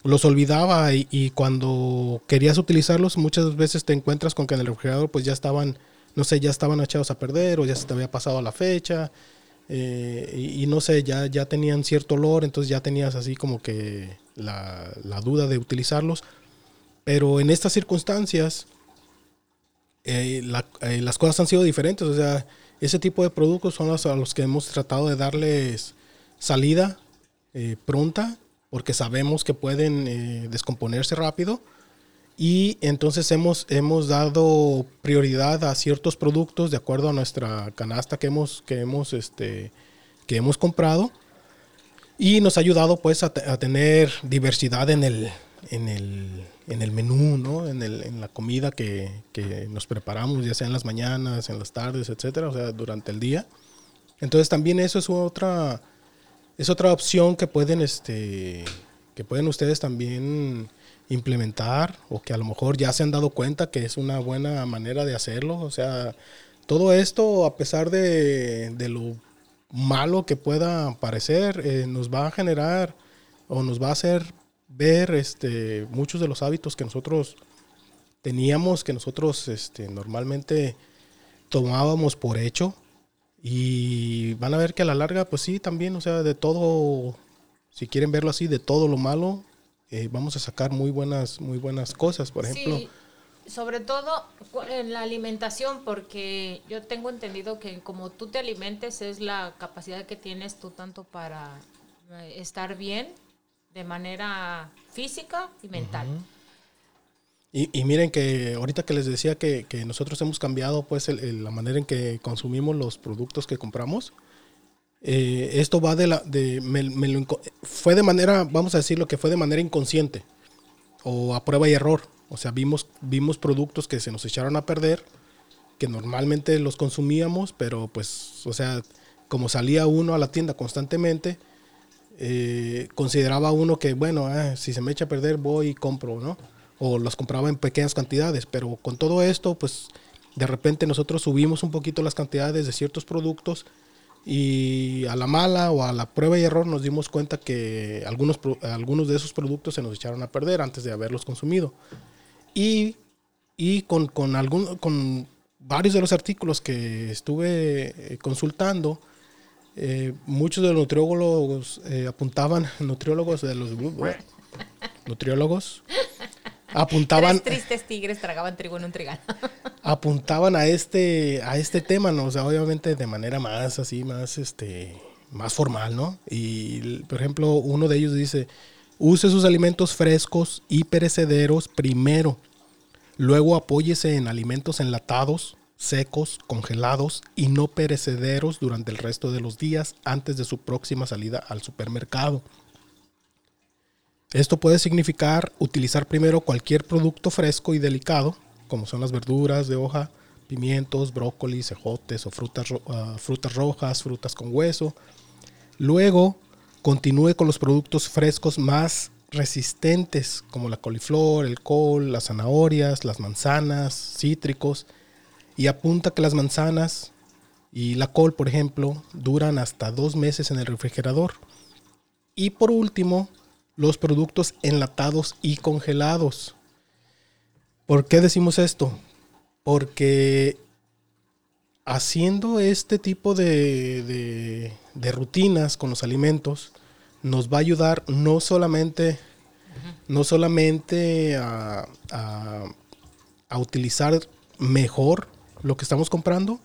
los olvidaba y, cuando querías utilizarlos muchas veces te encuentras con que en el refrigerador pues ya estaban, no sé, ya estaban echados a perder o ya se te había pasado la fecha eh, y, no sé, ya, ya tenían cierto olor, entonces ya tenías así como que la, duda de utilizarlos. Pero en estas circunstancias eh, eh, las cosas han sido diferentes, o sea, ese tipo de productos son los a los que hemos tratado de darles salida pronta porque sabemos que pueden eh, descomponerse rápido y entonces hemos, hemos dado prioridad a ciertos productos de acuerdo a nuestra canasta que hemos, que hemos, este, que hemos comprado y nos ha ayudado pues a, tener diversidad en el, en el, en el menú, ¿no? en, el, en la comida que, que, nos preparamos, ya sea en las mañanas, en las tardes, etcétera, o sea, durante el día. Entonces también eso es otra es otra opción que pueden, este, que pueden ustedes también implementar o que a lo mejor ya se han dado cuenta que es una buena manera de hacerlo. O sea, todo esto, a pesar de, de lo malo que pueda parecer, eh, nos va a generar o nos va a hacer ver este, muchos de los hábitos que nosotros teníamos, que nosotros este, normalmente tomábamos por hecho y van a ver que a la larga, pues sí, también, o sea, de todo, si quieren verlo así, de todo lo malo, eh, vamos a sacar muy buenas, muy buenas cosas, por ejemplo. Sí, sobre todo en la alimentación, porque yo tengo entendido que como tú te alimentes es la capacidad que tienes tú tanto para eh, estar bien de manera física y mental. Y, miren que ahorita que les decía que, nosotros hemos cambiado pues la manera en que consumimos los productos que compramos, eh, esto va de la, de, fue de manera, vamos a decirlo que fue de manera inconsciente o a prueba y error. O sea, vimos, vimos productos que se nos echaron a perder, que normalmente los consumíamos, pero pues, o sea, como salía uno a la tienda constantemente, eh, consideraba uno que, bueno, ah, si se me echa a perder voy y compro, ¿no? o los compraba en pequeñas cantidades, pero con todo esto, pues de repente nosotros subimos un poquito las cantidades de ciertos productos y a la mala o a la prueba y error nos dimos cuenta que algunos, algunos de esos productos se nos echaron a perder antes de haberlos consumido. Y, y con, con, algún, con varios de los artículos que estuve eh, consultando, eh, muchos de los nutriólogos eh, apuntaban, *laughs* nutriólogos de los *laughs* nutriólogos apuntaban tristes tigres tragaban trigo en un trigal. *laughs* apuntaban a este a este tema, ¿no? O sea, obviamente de manera más así, más este más formal, ¿no? Y por ejemplo, uno de ellos dice, "Use sus alimentos frescos y perecederos primero. Luego apóyese en alimentos enlatados, secos, congelados y no perecederos durante el resto de los días antes de su próxima salida al supermercado." Esto puede significar utilizar primero cualquier producto fresco y delicado, como son las verduras de hoja, pimientos, brócolis, cejotes o frutas, ah, frutas rojas, frutas con hueso. Luego, continúe con los productos frescos más resistentes, como la coliflor, el col, las zanahorias, las manzanas, cítricos, y apunta que las manzanas y la col, por ejemplo, duran hasta dos meses en el refrigerador. Y por último, los productos enlatados y congelados. ¿Por qué decimos esto? Porque haciendo este tipo de, rutinas con los alimentos nos va a ayudar no solamente, no solamente a, a utilizar mejor lo que estamos comprando,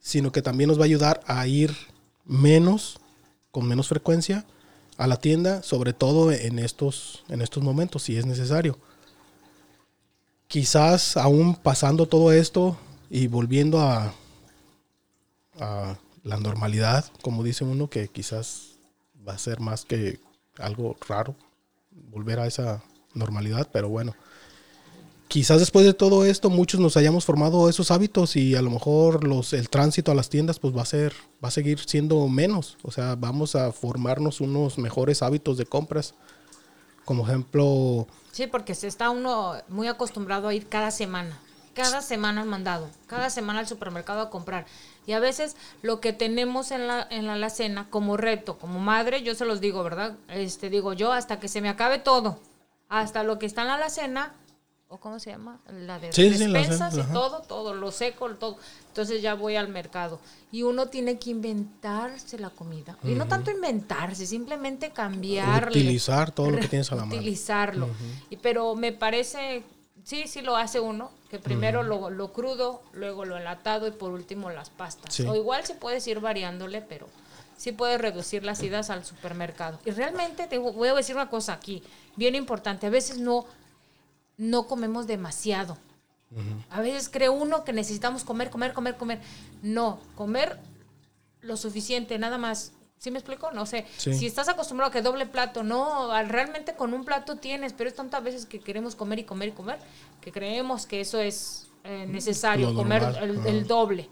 sino que también nos va a ayudar a ir menos, con menos frecuencia, a la tienda, sobre todo en estos, en estos momentos, si es necesario. Quizás aún pasando todo esto y volviendo a, a la normalidad, como dice uno, que quizás va a ser más que algo raro volver a esa normalidad, pero bueno, quizás después de todo esto muchos nos hayamos formado esos hábitos y a lo mejor los, el tránsito a las tiendas pues va a ser, va a seguir siendo menos. O sea, vamos a formarnos unos mejores hábitos de compras. Como ejemplo. Sí, porque se está uno muy acostumbrado a ir cada semana. cada semana mandado, cada semana al supermercado a comprar. Y a veces lo que tenemos en la, en la alacena como reto, como madre, yo se los digo, ¿verdad? Este, digo yo, hasta que se me acabe todo, hasta lo que está en la alacena, o cómo se llama, la de despensas y todo, todo, lo seco, todo. Entonces ya voy al mercado. Y uno tiene que inventarse la comida. Y no tanto inventarse, simplemente cambiarle. Utilizar todo lo que tienes a la mano. Utilizarlo. y, pero me parece, sí, sí lo hace uno, que primero lo, lo, crudo, luego lo enlatado y por último las pastas. O igual se puede ir variándole, pero sí puede reducir las idas al supermercado. Y realmente te voy a decir una cosa aquí, bien importante. A veces no no comemos demasiado. A veces cree uno que necesitamos comer, comer, comer, comer. No, comer lo suficiente, nada más. ¿Sí me explico? No sé. Si estás acostumbrado a que doble plato, no, realmente con un plato tienes, pero es tantas veces que queremos comer y comer y comer que creemos que eso es eh, necesario, comer el, doble.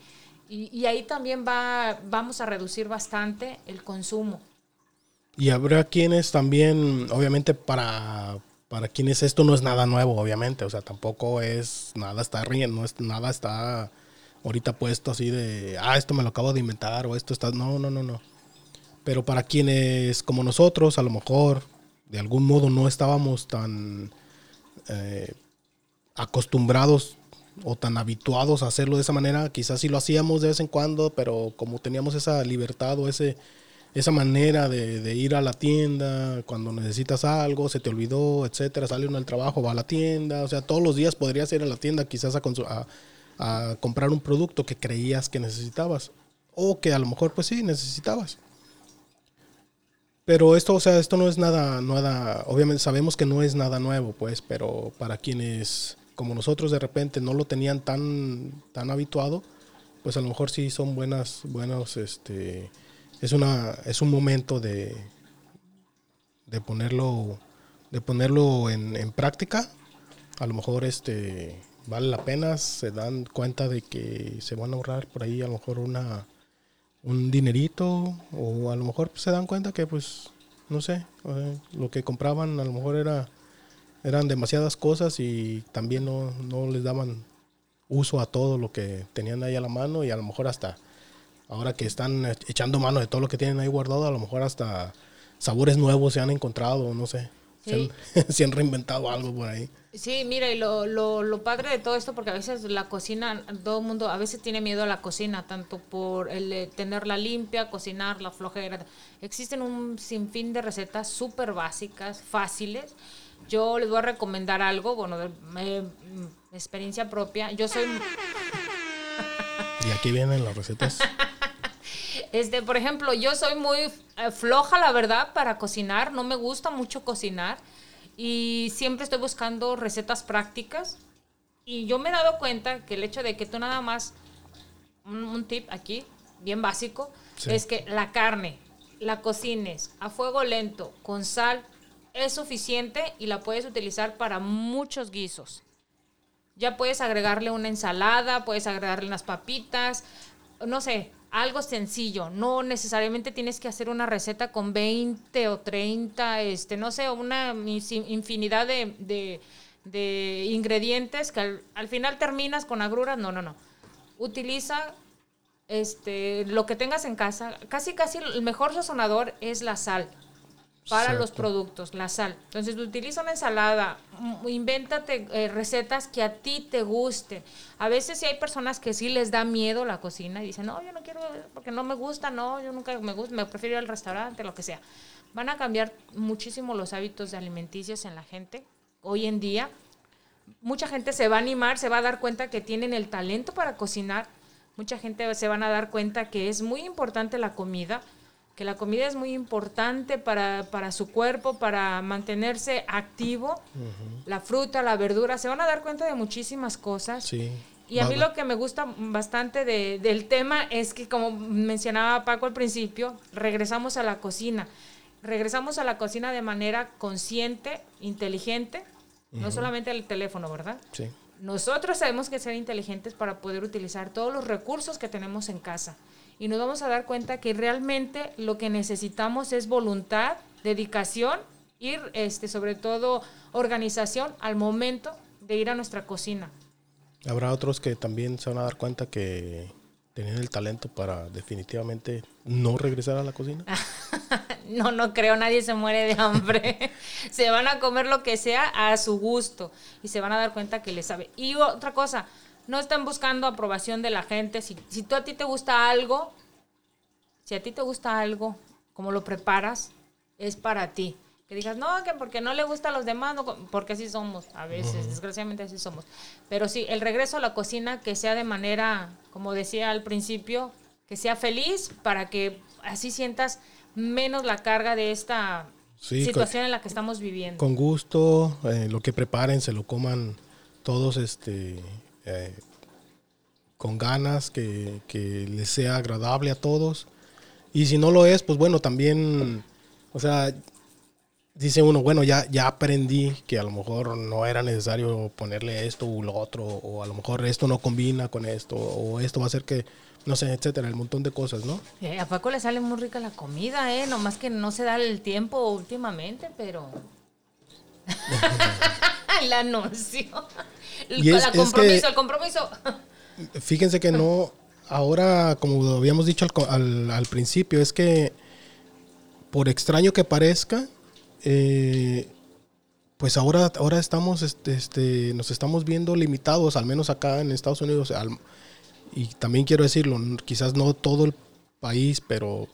Y, y, ahí también va, vamos a reducir bastante el consumo. Y habrá quienes también, obviamente, para para quienes esto no es nada nuevo, obviamente, o sea, tampoco es nada está riendo, es nada está ahorita puesto así de, ah, esto me lo acabo de inventar o esto está, no, no, no, no. Pero para quienes como nosotros, a lo mejor de algún modo no estábamos tan eh, acostumbrados o tan habituados a hacerlo de esa manera, quizás sí lo hacíamos de vez en cuando, pero como teníamos esa libertad o ese esa manera de, ir a la tienda cuando necesitas algo, se te olvidó, etcétera, sale uno al trabajo, va a la tienda, o sea, todos los días podrías ir a la tienda quizás a, a, comprar un producto que creías que necesitabas o que a lo mejor pues sí necesitabas. Pero esto, o sea, esto no es nada, nada, obviamente sabemos que no es nada nuevo, pues, pero para quienes como nosotros de repente no lo tenían tan, tan habituado, pues a lo mejor sí son buenas, buenos, este, es, una, es un momento de, de ponerlo, de ponerlo en, práctica. A lo mejor este, vale la pena, se dan cuenta de que se van a ahorrar por ahí a lo mejor una, un dinerito o a lo mejor se dan cuenta que pues no sé, lo que compraban a lo mejor era eran demasiadas cosas y también no, no les daban uso a todo lo que tenían ahí a la mano y a lo mejor hasta ahora que están echando mano de todo lo que tienen ahí guardado, a lo mejor hasta sabores nuevos se han encontrado, no sé. *laughs* Se, han, reinventado algo por ahí. Sí, mira, y lo, lo, lo, padre de todo esto, porque a veces la cocina, todo el mundo a veces tiene miedo a la cocina, tanto por el tenerla limpia, cocinar, la flojera. Existen un sinfín de recetas súper básicas, fáciles. Yo les voy a recomendar algo, bueno, de, eh, experiencia propia. Yo soy... Y aquí vienen las recetas. *laughs* Este, por ejemplo, yo soy muy eh, floja, la verdad, para cocinar. No me gusta mucho cocinar. Y siempre estoy buscando recetas prácticas. Y yo me he dado cuenta que el hecho de que tú nada más, un, tip aquí, bien básico, es que la carne la cocines a fuego lento, con sal, es suficiente y la puedes utilizar para muchos guisos. Ya puedes agregarle una ensalada, puedes agregarle unas papitas, no sé, algo sencillo. No necesariamente tienes que hacer una receta con 20 o 30, este, no sé, una infinidad de, ingredientes que al, final terminas con agruras. No, no, no. Utiliza este, lo que tengas en casa. Casi, casi el mejor sazonador es la sal para los productos, la sal. Entonces, utiliza una ensalada, mm, invéntate eh, recetas que a ti te gusten. A veces sí hay personas que sí les da miedo la cocina y dicen, no, yo no quiero, porque no me gusta, no, yo nunca me gusta, me prefiero ir al restaurante, lo que sea. Van a cambiar muchísimo los hábitos de alimenticios en la gente. Hoy en día, mucha gente se va a animar, se va a dar cuenta que tienen el talento para cocinar. Mucha gente se van a dar cuenta que es muy importante la comida que la comida es muy importante para, su cuerpo, para mantenerse activo. La fruta, la verdura, se van a dar cuenta de muchísimas cosas. Sí. Y a mí lo que me gusta bastante del tema es que, como mencionaba Paco al principio, regresamos a la cocina. Regresamos a la cocina de manera consciente, inteligente, no solamente el teléfono, ¿verdad? Sí. Nosotros sabemos que ser inteligentes para poder utilizar todos los recursos que tenemos en casa y nos vamos a dar cuenta que realmente lo que necesitamos es voluntad, dedicación y este, sobre todo organización al momento de ir a nuestra cocina. Habrá otros que también se van a dar cuenta que tenían el talento para definitivamente no regresar a la cocina. *laughs* no, no creo, nadie se muere de hambre. *laughs* se van a comer lo que sea a su gusto y se van a dar cuenta que les sabe. Y otra cosa, no están buscando aprobación de la gente. Si, si tú a ti te gusta algo, si a ti te gusta algo, como lo preparas, es para ti. Que digas, no, que porque no le gusta a los demás, porque así somos, a veces, desgraciadamente así somos. Pero sí, el regreso a la cocina que sea de manera, como decía al principio, que sea feliz para que así sientas menos la carga de esta situación en la que estamos viviendo. Con gusto, eh, lo que preparen, se lo coman todos este, eh, con ganas, que, que les sea agradable a todos. Y si no lo es, pues bueno, también, o sea, dice uno, bueno, ya, ya aprendí que a lo mejor no era necesario ponerle esto u lo otro, o a lo mejor esto no combina con esto, o esto va a hacer que, no sé, etcétera, el montón de cosas, ¿no? Eh, a Paco le sale muy rica la comida, ¿eh? Nomás que no se da el tiempo últimamente, pero... *laughs* *laughs* el anuncio. El, compromiso, el compromiso. *laughs* Fíjense que no, ahora, como habíamos dicho al, al principio, es que por extraño que parezca, eh, pues ahora, ahora estamos, este, este, nos estamos viendo limitados, al menos acá en Estados Unidos, y también quiero decirlo, quizás no todo el país, pero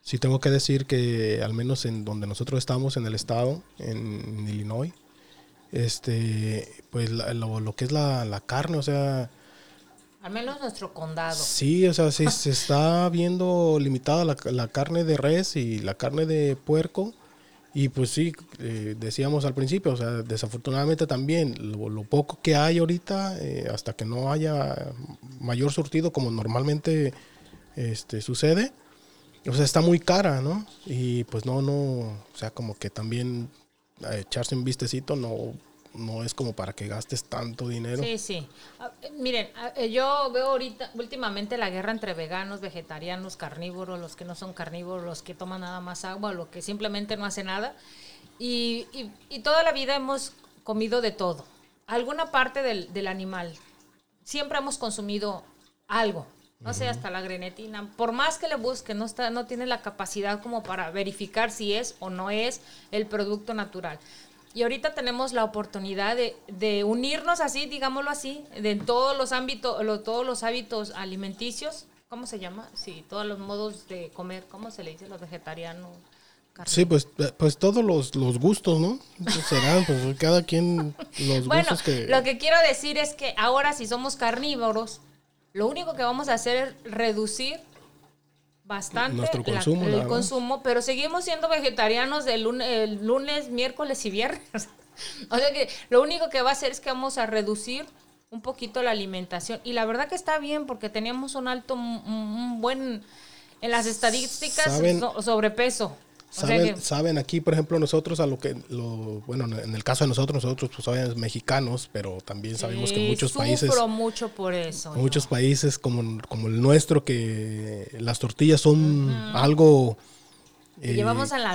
sí tengo que decir que al menos en donde nosotros estamos, en el estado, en, Illinois, este, pues lo, que es la, carne, o sea... Al menos nuestro condado. Sí, o sea, se está viendo limitada la, la, carne de res y la carne de puerco y pues sí, eh, decíamos al principio, o sea, desafortunadamente también lo, poco que hay ahorita, eh, hasta que no haya mayor surtido como normalmente este, sucede, o sea, está muy cara, ¿no? Y pues no, no, o sea, como que también echarse un vistecito no no es como para que gastes tanto dinero. Sí, sí. Ah, miren, eh, yo veo ahorita, últimamente la guerra entre veganos, vegetarianos, carnívoros, los que no son carnívoros, los que toman nada más agua, los que simplemente no hacen nada. Y, y, toda la vida hemos comido de todo. Alguna parte del, del animal. Siempre hemos consumido algo. No sé, hasta la grenetina. Por más que le busque, no, está, no tiene la capacidad como para verificar si es o no es el producto natural. Y ahorita tenemos la oportunidad de, unirnos así, digámoslo así, de todos los ámbitos, todos los hábitos alimenticios. ¿Cómo se llama? Sí, todos los modos de comer. ¿Cómo se le dice los vegetarianos? Sí, pues, pues todos los, gustos, ¿no? Serán, pues cada quien los gustos que... Lo que quiero decir es que ahora si somos carnívoros, lo único que vamos a hacer es reducir bastante Nuestro consumo, el consumo, pero seguimos siendo vegetarianos de lunes, lunes, miércoles y viernes. *laughs* o sea que lo único que va a hacer es que vamos a reducir un poquito la alimentación. Y la verdad que está bien porque teníamos un alto, un, buen, en las estadísticas, sobrepeso. Saben, aquí, por ejemplo, nosotros a lo que, lo, bueno, en el caso de nosotros, nosotros pues somos mexicanos, pero también sabemos que muchos países... mucho por eso. Muchos países como, como el nuestro, que las tortillas son algo... Eh,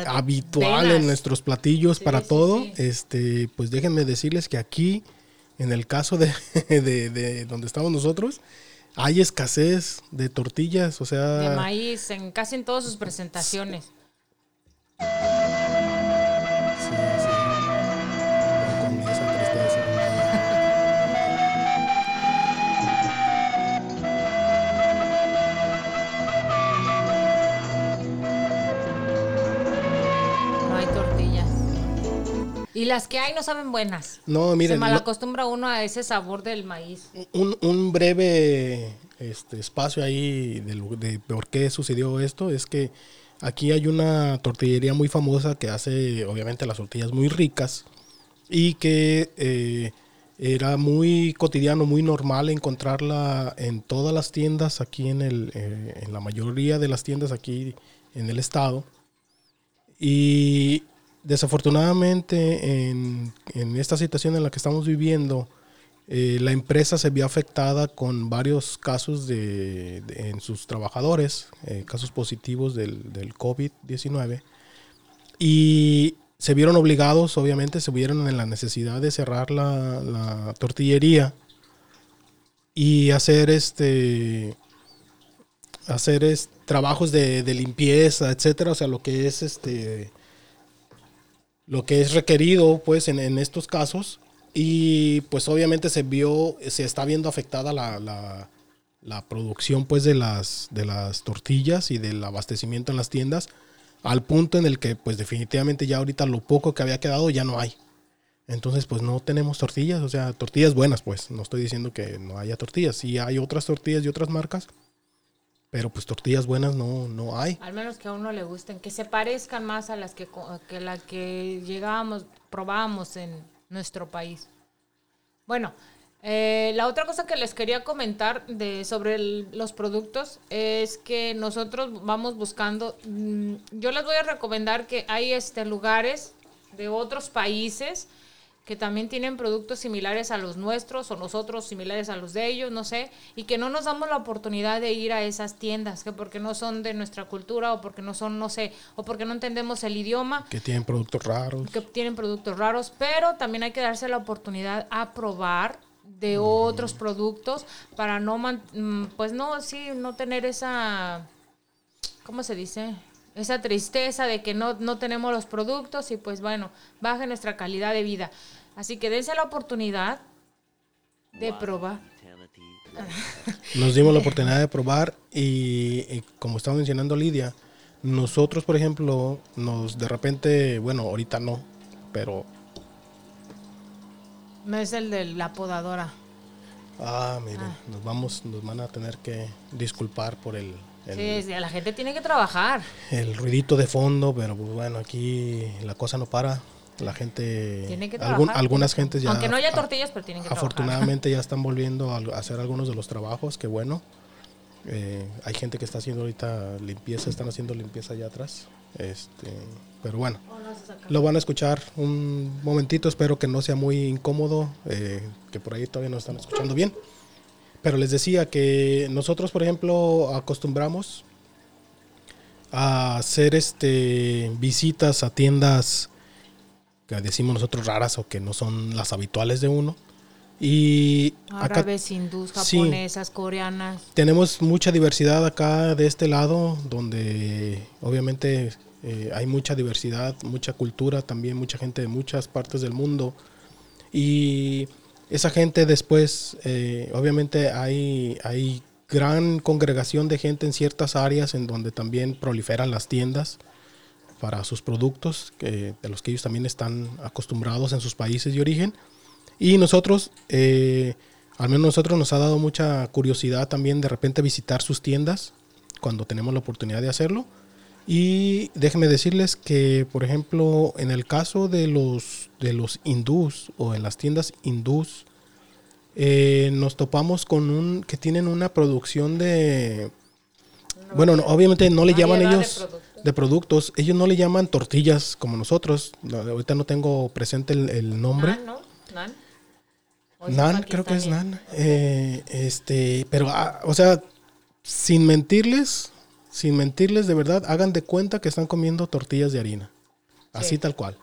habitual en nuestros platillos para todo, este, pues déjenme decirles que aquí, en el caso de, *laughs* de, de donde estamos nosotros, hay escasez de tortillas, o sea... De maíz, en casi en todas sus presentaciones. Y las que hay no saben buenas. No, miren. Se malacostumbra uno a ese sabor del maíz. Un, un breve este, espacio ahí de, de por qué sucedió esto es que Aquí hay una tortillería muy famosa que hace obviamente las tortillas muy ricas y que eh, era muy cotidiano, muy normal encontrarla en todas las tiendas aquí en, el, eh, en la mayoría de las tiendas aquí en el estado. Y desafortunadamente en, en esta situación en la que estamos viviendo, eh, la empresa se vio afectada con varios casos de, en sus trabajadores, eh, casos positivos del, del COVID-19, y se vieron obligados, obviamente, se vieron en la necesidad de cerrar la, la tortillería y hacer este hacer es, trabajos de, de, limpieza, etcétera, o sea, lo que es este lo que es requerido pues en, en, estos casos y pues obviamente se vio se está viendo afectada la, la, la, producción pues de las de las tortillas y del abastecimiento en las tiendas al punto en el que pues definitivamente ya ahorita lo poco que había quedado ya no hay entonces, pues no tenemos tortillas, o sea, tortillas buenas, pues. No estoy diciendo que no haya tortillas. Sí hay otras tortillas y otras marcas, pero pues tortillas buenas no, no hay. Al menos que a uno le gusten, que se parezcan más a las que, que las que llegábamos, probábamos en nuestro país. Bueno, eh, la otra cosa que les quería comentar de, sobre los productos es que nosotros vamos buscando, mm, yo les voy a recomendar que hay este, lugares de otros países que también tienen productos similares a los nuestros o nosotros similares a los de ellos, no sé, y que no nos damos la oportunidad de ir a esas tiendas, que porque no son de nuestra cultura o porque no son, no sé, o porque no entendemos el idioma. Que tienen productos raros. Que tienen productos raros, pero también hay que darse la oportunidad a probar de otros productos para no, mm, pues no, sí, no tener esa, ¿cómo se dice? Esa tristeza de que no, no tenemos los productos y pues bueno, baje nuestra calidad de vida. Así que dense la oportunidad de probar. Nos dimos la oportunidad de probar y, como estaba mencionando Lidia, nosotros por ejemplo, nos de repente, bueno, ahorita no, pero... No es el de la podadora. Ah, miren, ah. nos vamos, nos van a tener que disculpar por el sí, la gente tiene que trabajar. El ruidito de fondo, pero pues bueno, aquí la cosa no para. La gente. Tiene que trabajar. algunas gentes ya. Aunque no haya tortillas, pero tienen que Afortunadamente ya están volviendo a *laughs* hacer algunos de los trabajos, que bueno. Eh, hay gente que está haciendo ahorita limpieza, están haciendo limpieza allá atrás. Este, pero bueno, lo van a escuchar un momentito. Espero que no sea muy incómodo, eh, que por ahí todavía no están escuchando bien. Pero les decía que nosotros, por ejemplo, acostumbramos a hacer este visitas a tiendas que decimos nosotros raras o que no son las habituales de uno. Y árabes, hindús, japonesas, coreanas. Tenemos mucha diversidad acá de este lado, donde obviamente eh, hay mucha diversidad, mucha cultura, también mucha gente de muchas partes del mundo. Y esa gente después, eh, obviamente hay, hay gran congregación de gente en ciertas áreas en donde también proliferan las tiendas para sus productos, de los que ellos también están acostumbrados en sus países de origen. Y nosotros, eh, al menos nosotros nos ha dado mucha curiosidad también de repente visitar sus tiendas cuando tenemos la oportunidad de hacerlo y déjenme decirles que, por ejemplo, en el caso de los, de los hindús o en las tiendas hindús, eh, nos topamos con un que tienen una producción de... Bueno, obviamente no le llaman ellos de productos. ellos no le llaman tortillas como nosotros. ahorita no tengo presente el, nombre. Nan, ¿no? Nan. Nan, creo que es Nan. Eh, este, pero, ah, o sea, sin mentirles, sin mentirles de verdad, hagan de cuenta que están comiendo tortillas de harina. Así tal cual.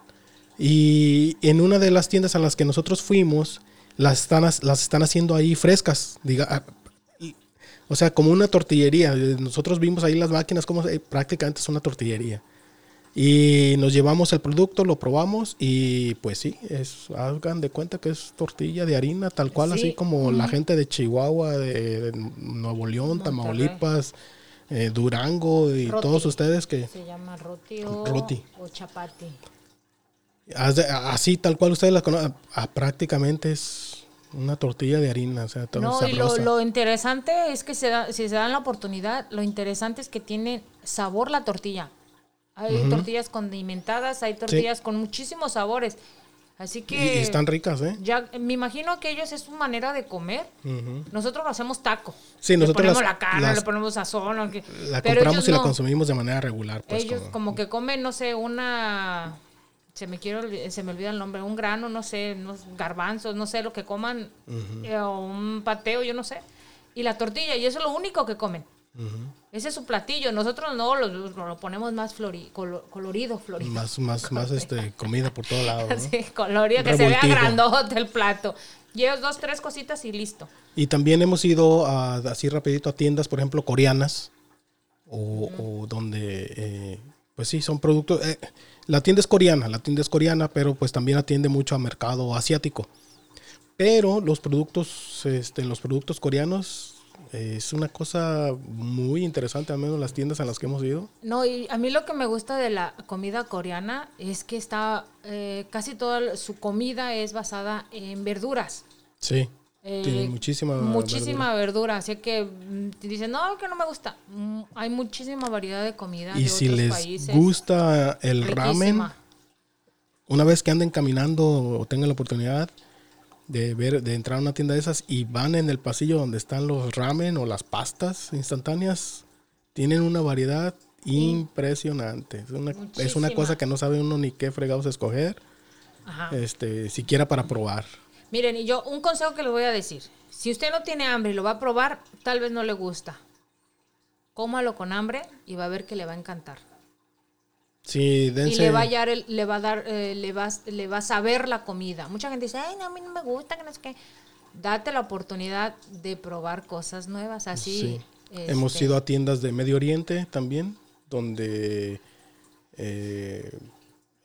Y en una de las tiendas a las que nosotros fuimos, las están, las están haciendo ahí frescas. Diga, ah, o sea, como una tortillería. Nosotros vimos ahí las máquinas como eh, prácticamente es una tortillería. Y nos llevamos el producto, lo probamos y pues sí, es, hagan de cuenta que es tortilla de harina, tal cual, así como la gente de Chihuahua, de, Nuevo León, Tamaulipas, eh, Durango y todos ustedes que... Se llama roti o, chapati. Así, tal cual ustedes la conocen, prácticamente es una tortilla de harina. O sea, no, y lo, interesante es que se si se dan la oportunidad, lo interesante es que tiene sabor la tortilla. Hay tortillas condimentadas, hay tortillas con muchísimos sabores. Así que. Y, están ricas, ¿eh? Ya, me imagino que ellos es su manera de comer. Nosotros lo hacemos taco. Sí, nosotros. Le ponemos la carne, le ponemos sazón. Aunque, la compramos y la consumimos de manera regular. Pues, ellos como, que comen, no sé, una. Se me, quiero, se me olvida el nombre, un grano, no sé, unos garbanzos, no sé lo que coman, eh, o un pateo, yo no sé. Y la tortilla, y eso es lo único que comen. Ese es su platillo. Nosotros no lo, lo ponemos más flori, colorido, florido. Más, más, más *laughs* este, comida por todos lados. ¿no? colorido, que se vea grandote el plato. Y ellos dos, tres cositas y listo. Y también hemos ido a, así rapidito a tiendas, por ejemplo, coreanas, o, donde, eh, pues sí, son productos... Eh, la tienda es coreana, la tienda es coreana, pero pues también atiende mucho a mercado asiático. Pero los productos, este, los productos coreanos es una cosa muy interesante, al menos las tiendas a las que hemos ido. No, y a mí lo que me gusta de la comida coreana es que está, eh, casi toda su comida es basada en verduras. Sí. tiene muchísima muchísima verdura. así que mm, dicen no que no me gusta mm, hay muchísima variedad de comida y si les gusta el ramen una vez que anden caminando o tengan la oportunidad de ver, de entrar a una tienda de esas y van en el pasillo donde están los ramen o las pastas instantáneas, tienen una variedad impresionante. Es una, es una, cosa que no sabe uno ni qué fregados escoger, este, siquiera para probar. Miren, y yo un consejo que les voy a decir. Si usted no tiene hambre y lo va a probar, tal vez no le gusta. Cómalo con hambre y va a ver que le va a encantar. Sí, dense. Y le va a dar, le va a dar, eh, le va, le va a saber la comida. Mucha gente dice, ay, no, a mí no me gusta, que no es que. Date la oportunidad de probar cosas nuevas, así. Hemos este ido a tiendas de Medio Oriente también, donde eh,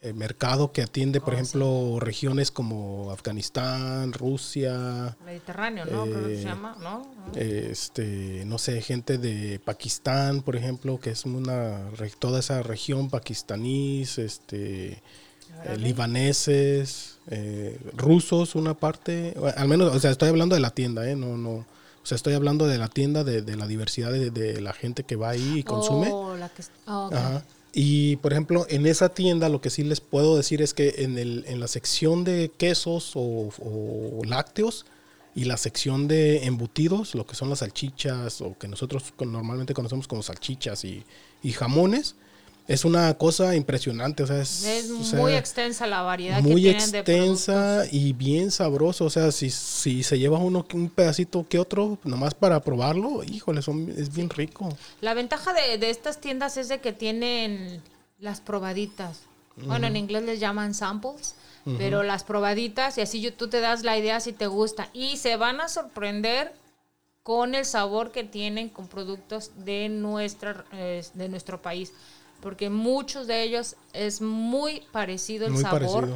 el mercado que atiende, por oh, ejemplo, regiones como Afganistán, Rusia. Mediterráneo, ¿no? Creo que se eh, llama, ¿no? Este, no sé, gente de Pakistán, por ejemplo, que es una toda esa región pakistaníes, este, eh, libaneses, eh, rusos, una parte, al menos, o sea, estoy hablando de la tienda, ¿eh? No, no. O sea, estoy hablando de la tienda, de, de la diversidad de, la gente que va ahí y consume. Oh, la que, oh, Ajá. Y por ejemplo, en esa tienda lo que sí les puedo decir es que en, el, en la sección de quesos o, lácteos y la sección de embutidos, lo que son las salchichas o que nosotros normalmente conocemos como salchichas y, y jamones, es una cosa impresionante, o sea, es, muy extensa la variedad muy que tienen extensa y bien sabroso, o sea, si, si se lleva uno un pedacito que otro, nomás para probarlo, híjole, son, es bien rico. La ventaja de, de estas tiendas es de que tienen las probaditas. Bueno, en inglés les llaman samples, pero las probaditas y así tú te das la idea si te gusta. Y se van a sorprender con el sabor que tienen con productos de nuestra eh, de nuestro país porque muchos de ellos es muy parecido el sabor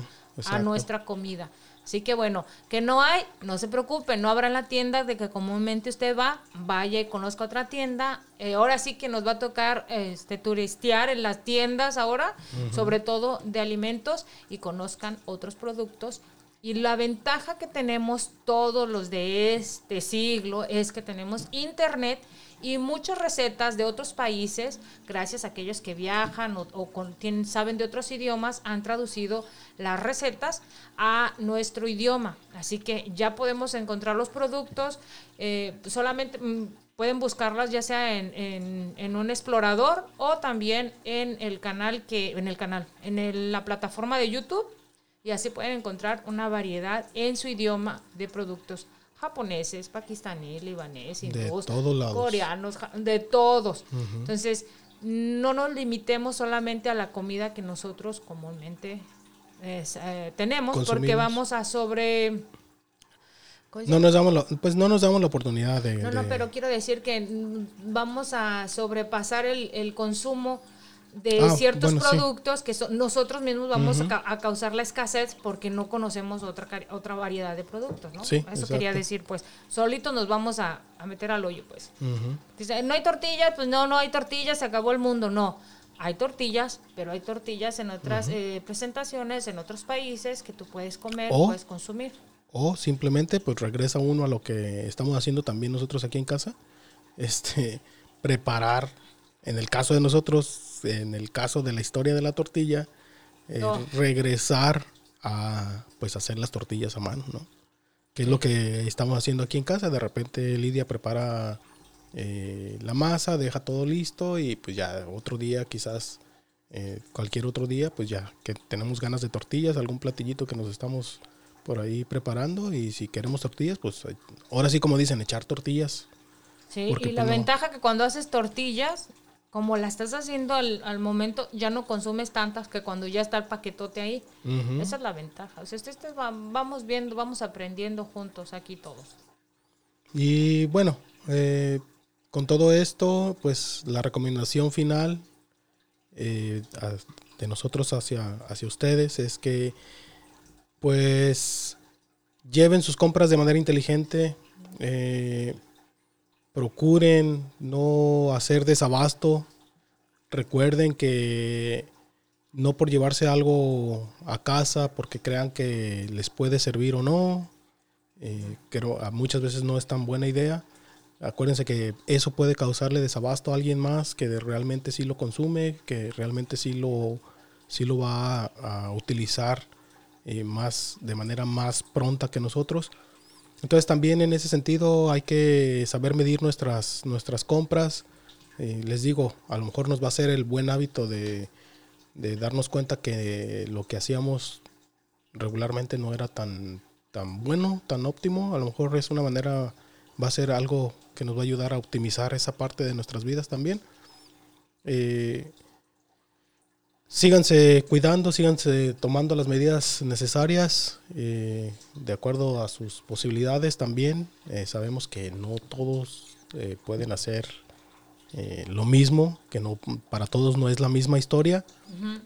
a nuestra comida. Así que bueno, que no hay, no se preocupen, no habrá en la tienda de que comúnmente usted va, vaya y conozca otra tienda. Eh, ahora sí que nos va a tocar este, turistear en las tiendas ahora, sobre todo de alimentos, y conozcan otros productos. Y la ventaja que tenemos todos los de este siglo es que tenemos internet y muchas recetas de otros países, gracias a aquellos que viajan o, saben de otros idiomas, han traducido las recetas a nuestro idioma. Así que ya podemos encontrar los productos, eh, solamente mm, pueden buscarlas ya sea en, un explorador o también en el canal que, en el canal, en la plataforma de YouTube, y así pueden encontrar una variedad en su idioma de productos japoneses, pakistaníes, libaneses, hindúes, coreanos, de todos. Entonces, no nos limitemos solamente a la comida que nosotros comúnmente eh, tenemos, porque vamos a sobre... No nos damos la, pues no nos damos la oportunidad de... No, no, pero quiero decir que vamos a sobrepasar el, el consumo de ah, ciertos productos que nosotros mismos vamos a, causar la escasez porque no conocemos otra otra variedad de productos, ¿no? Eso quería decir, pues, solito nos vamos a, meter al hoyo, pues. Dice, no hay tortillas, pues no, no hay tortillas, se acabó el mundo, no. Hay tortillas, pero hay tortillas en otras eh, presentaciones, en otros países que tú puedes comer, puedes consumir. O simplemente, pues regresa uno a lo que estamos haciendo también nosotros aquí en casa, este, preparar, en el caso de nosotros, en el caso de la historia de la tortilla, eh, regresar a pues hacer las tortillas a mano, ¿no? Que es lo que estamos haciendo aquí en casa. De repente Lidia prepara eh, la masa, deja todo listo y pues ya otro día quizás eh, cualquier otro día, pues ya que tenemos ganas de tortillas, algún platillito que nos estamos por ahí preparando y si queremos tortillas, pues ahora sí como dicen, echar tortillas. Sí, y la pues, ventaja que cuando haces tortillas, como la estás haciendo al, momento, ya no consumes tantas que cuando ya está el paquetote ahí. Esa es la ventaja. O sea, este, este vamos viendo, vamos aprendiendo juntos aquí todos. Y bueno, eh, con todo esto, pues la recomendación final eh, de nosotros hacia, hacia ustedes es que pues lleven sus compras de manera inteligente. Eh, procuren no hacer desabasto. Recuerden que no por llevarse algo a casa porque crean que les puede servir o no, eh, muchas veces no es tan buena idea. Acuérdense que eso puede causarle desabasto a alguien más que realmente sí lo consume, que realmente sí lo, sí lo va a, utilizar eh, más, de manera más pronta que nosotros. Entonces también en ese sentido hay que saber medir nuestras, nuestras compras. Eh, les digo, a lo mejor nos va a ser el buen hábito de, darnos cuenta que lo que hacíamos regularmente no era tan, tan bueno, tan óptimo. A lo mejor es una manera, va a ser algo que nos va a ayudar a optimizar esa parte de nuestras vidas también. Eh, síganse cuidando, síganse tomando las medidas necesarias eh, de acuerdo a sus posibilidades también. Eh, sabemos que no todos eh, pueden hacer lo mismo, que no para todos no es la misma historia.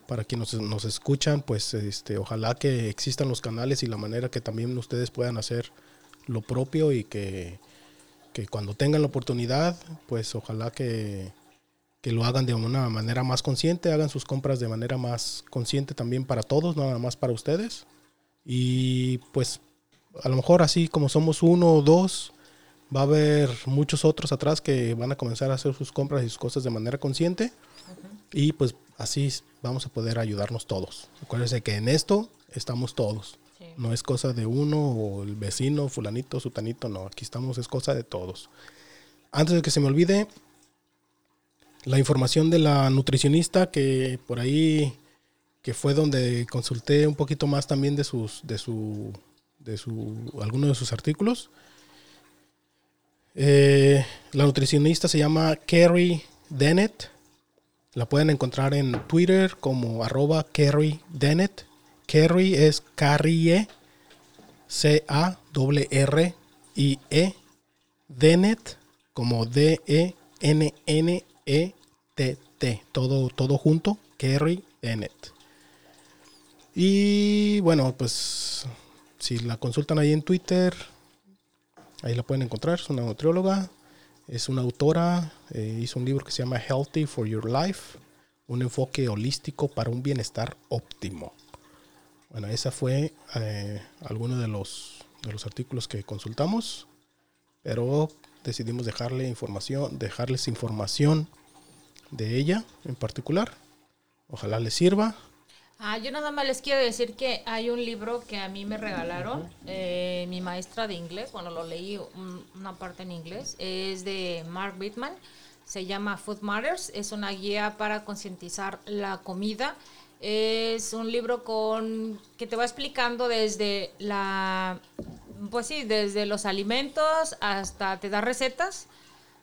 Para quienes nos, escuchan, pues este, ojalá que existan los canales y la manera que también ustedes puedan hacer lo propio y que, que cuando tengan la oportunidad, pues ojalá que que lo hagan de una manera más consciente, hagan sus compras de manera más consciente también para todos, no nada más para ustedes. Y pues a lo mejor así como somos uno o dos, va a haber muchos otros atrás que van a comenzar a hacer sus compras y sus cosas de manera consciente. Y pues así vamos a poder ayudarnos todos. Acuérdense que en esto estamos todos. No es cosa de uno o el vecino, fulanito, sutanito, no. Aquí estamos, es cosa de todos. Antes de que se me olvide, la información de la nutricionista que por ahí que fue donde consulté un poquito más también de sus de su de su algunos de sus artículos. Eh, la nutricionista se llama Carrie Dennett. La pueden encontrar en Twitter como arroba Carrie Dennett. Carrie es Carrie C A W R I E Dennett como D E e-T-T, todo, todo junto, Kerry Bennett. Y bueno, pues si la consultan ahí en Twitter, ahí la pueden encontrar, es una nutrióloga, es una autora, eh, hizo un libro que se llama Healthy for Your Life, un enfoque holístico para un bienestar óptimo. Bueno, esa fue eh, alguno de los, de los artículos que consultamos, pero decidimos dejarle información, dejarles información de ella en particular. Ojalá les sirva. Ah, yo nada más les quiero decir que hay un libro que a mí me regalaron, eh, mi maestra de inglés, bueno, lo leí una parte en inglés, es de Mark Bittman, se llama Food Matters, es una guía para concientizar la comida. Es un libro con que te va explicando desde la pues sí, desde los alimentos hasta te da recetas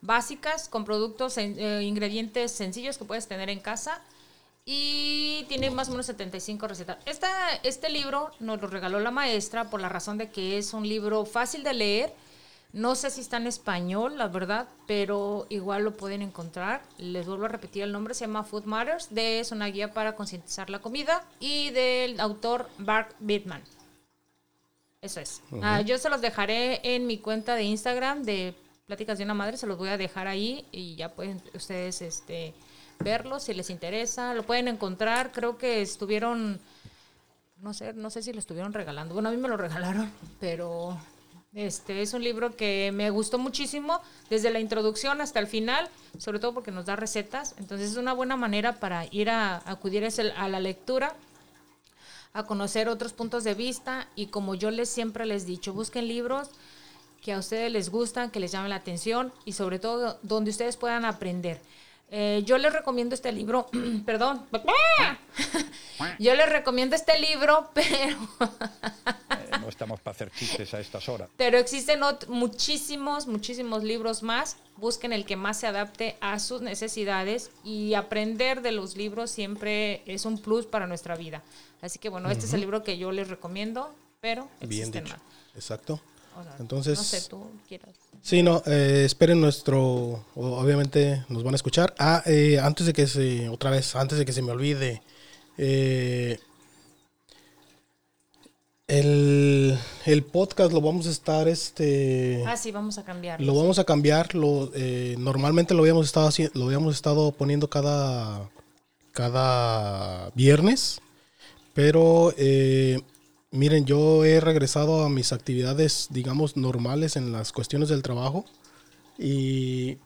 básicas con productos, eh, ingredientes sencillos que puedes tener en casa. Y tiene más o menos 75 recetas. Este libro nos lo regaló la maestra por la razón de que es un libro fácil de leer. No sé si está en español, la verdad, pero igual lo pueden encontrar. Les vuelvo a repetir el nombre, se llama Food Matters, de, es una guía para concientizar la comida y del autor Bart Bittman. Eso es. Ah, yo se los dejaré en mi cuenta de Instagram de Pláticas de una Madre, se los voy a dejar ahí y ya pueden ustedes este, verlo si les interesa. Lo pueden encontrar, creo que estuvieron, no sé, no sé si lo estuvieron regalando. Bueno, a mí me lo regalaron, pero este es un libro que me gustó muchísimo desde la introducción hasta el final, sobre todo porque nos da recetas. Entonces es una buena manera para ir a, acudir a la lectura a conocer otros puntos de vista y como yo les siempre les he dicho, busquen libros que a ustedes les gustan, que les llamen la atención y sobre todo donde ustedes puedan aprender. Eh, yo les recomiendo este libro, *clears throat* perdón, *laughs* yo les recomiendo este libro, *laughs* pero no estamos para hacer chistes a estas horas. Pero existen muchísimos, muchísimos libros más. Busquen el que más se adapte a sus necesidades y aprender de los libros siempre es un plus para nuestra vida. Así que bueno, este es el libro que yo les recomiendo, pero existen Bien Exacto. Entonces, no sé, tú quieras. Sí, no, eh, esperen nuestro, obviamente nos van a escuchar. Ah, eh, antes de que se, otra vez, antes de que se me olvide, eh, el, el, podcast lo vamos a estar, este... Ah, sí, vamos a cambiar. Lo vamos a cambiar, lo, normalmente lo habíamos estado, lo habíamos estado poniendo cada, cada viernes, pero Miren, yo he regresado a mis actividades, digamos, normales en las cuestiones del trabajo y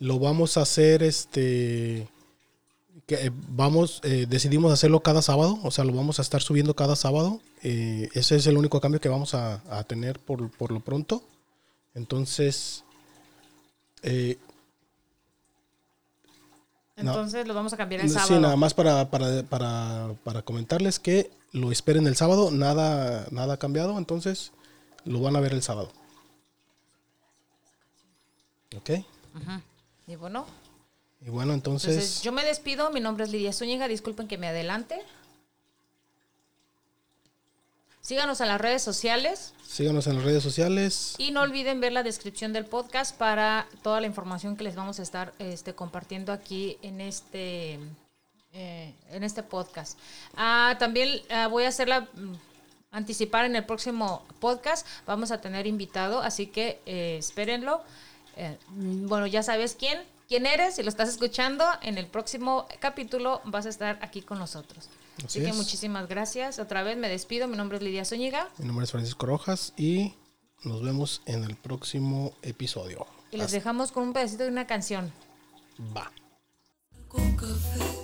lo vamos a hacer, este, que eh, vamos, eh, decidimos hacerlo cada sábado, o sea, lo vamos a estar subiendo cada sábado. Eh, ese es el único cambio que vamos a, tener por, lo pronto. Entonces, entonces lo vamos a cambiar el sábado. Sí, nada más para, para, para, para comentarles que lo esperen el sábado, nada, nada ha cambiado, entonces lo van a ver el sábado. ¿Ok? Y bueno. Y bueno, entonces... Yo me despido, mi nombre es Lidia Zúñiga, disculpen que me adelante. Síganos en las redes sociales. Síganos en las redes sociales. Y no olviden ver la descripción del podcast para toda la información que les vamos a estar este, compartiendo aquí en este eh, en este podcast. Ah, también ah, voy a hacerla mm, anticipar en el próximo podcast. Vamos a tener invitado, así que eh, espérenlo. Eh, bueno, ya sabes quién, quién eres, si lo estás escuchando, en el próximo capítulo vas a estar aquí con nosotros. Así, que muchísimas gracias. Otra vez me despido. Mi nombre es Lidia Zúñiga. Mi nombre es Francisco Rojas y nos vemos en el próximo episodio. Y les dejamos con un pedacito de una canción. Va. Con café.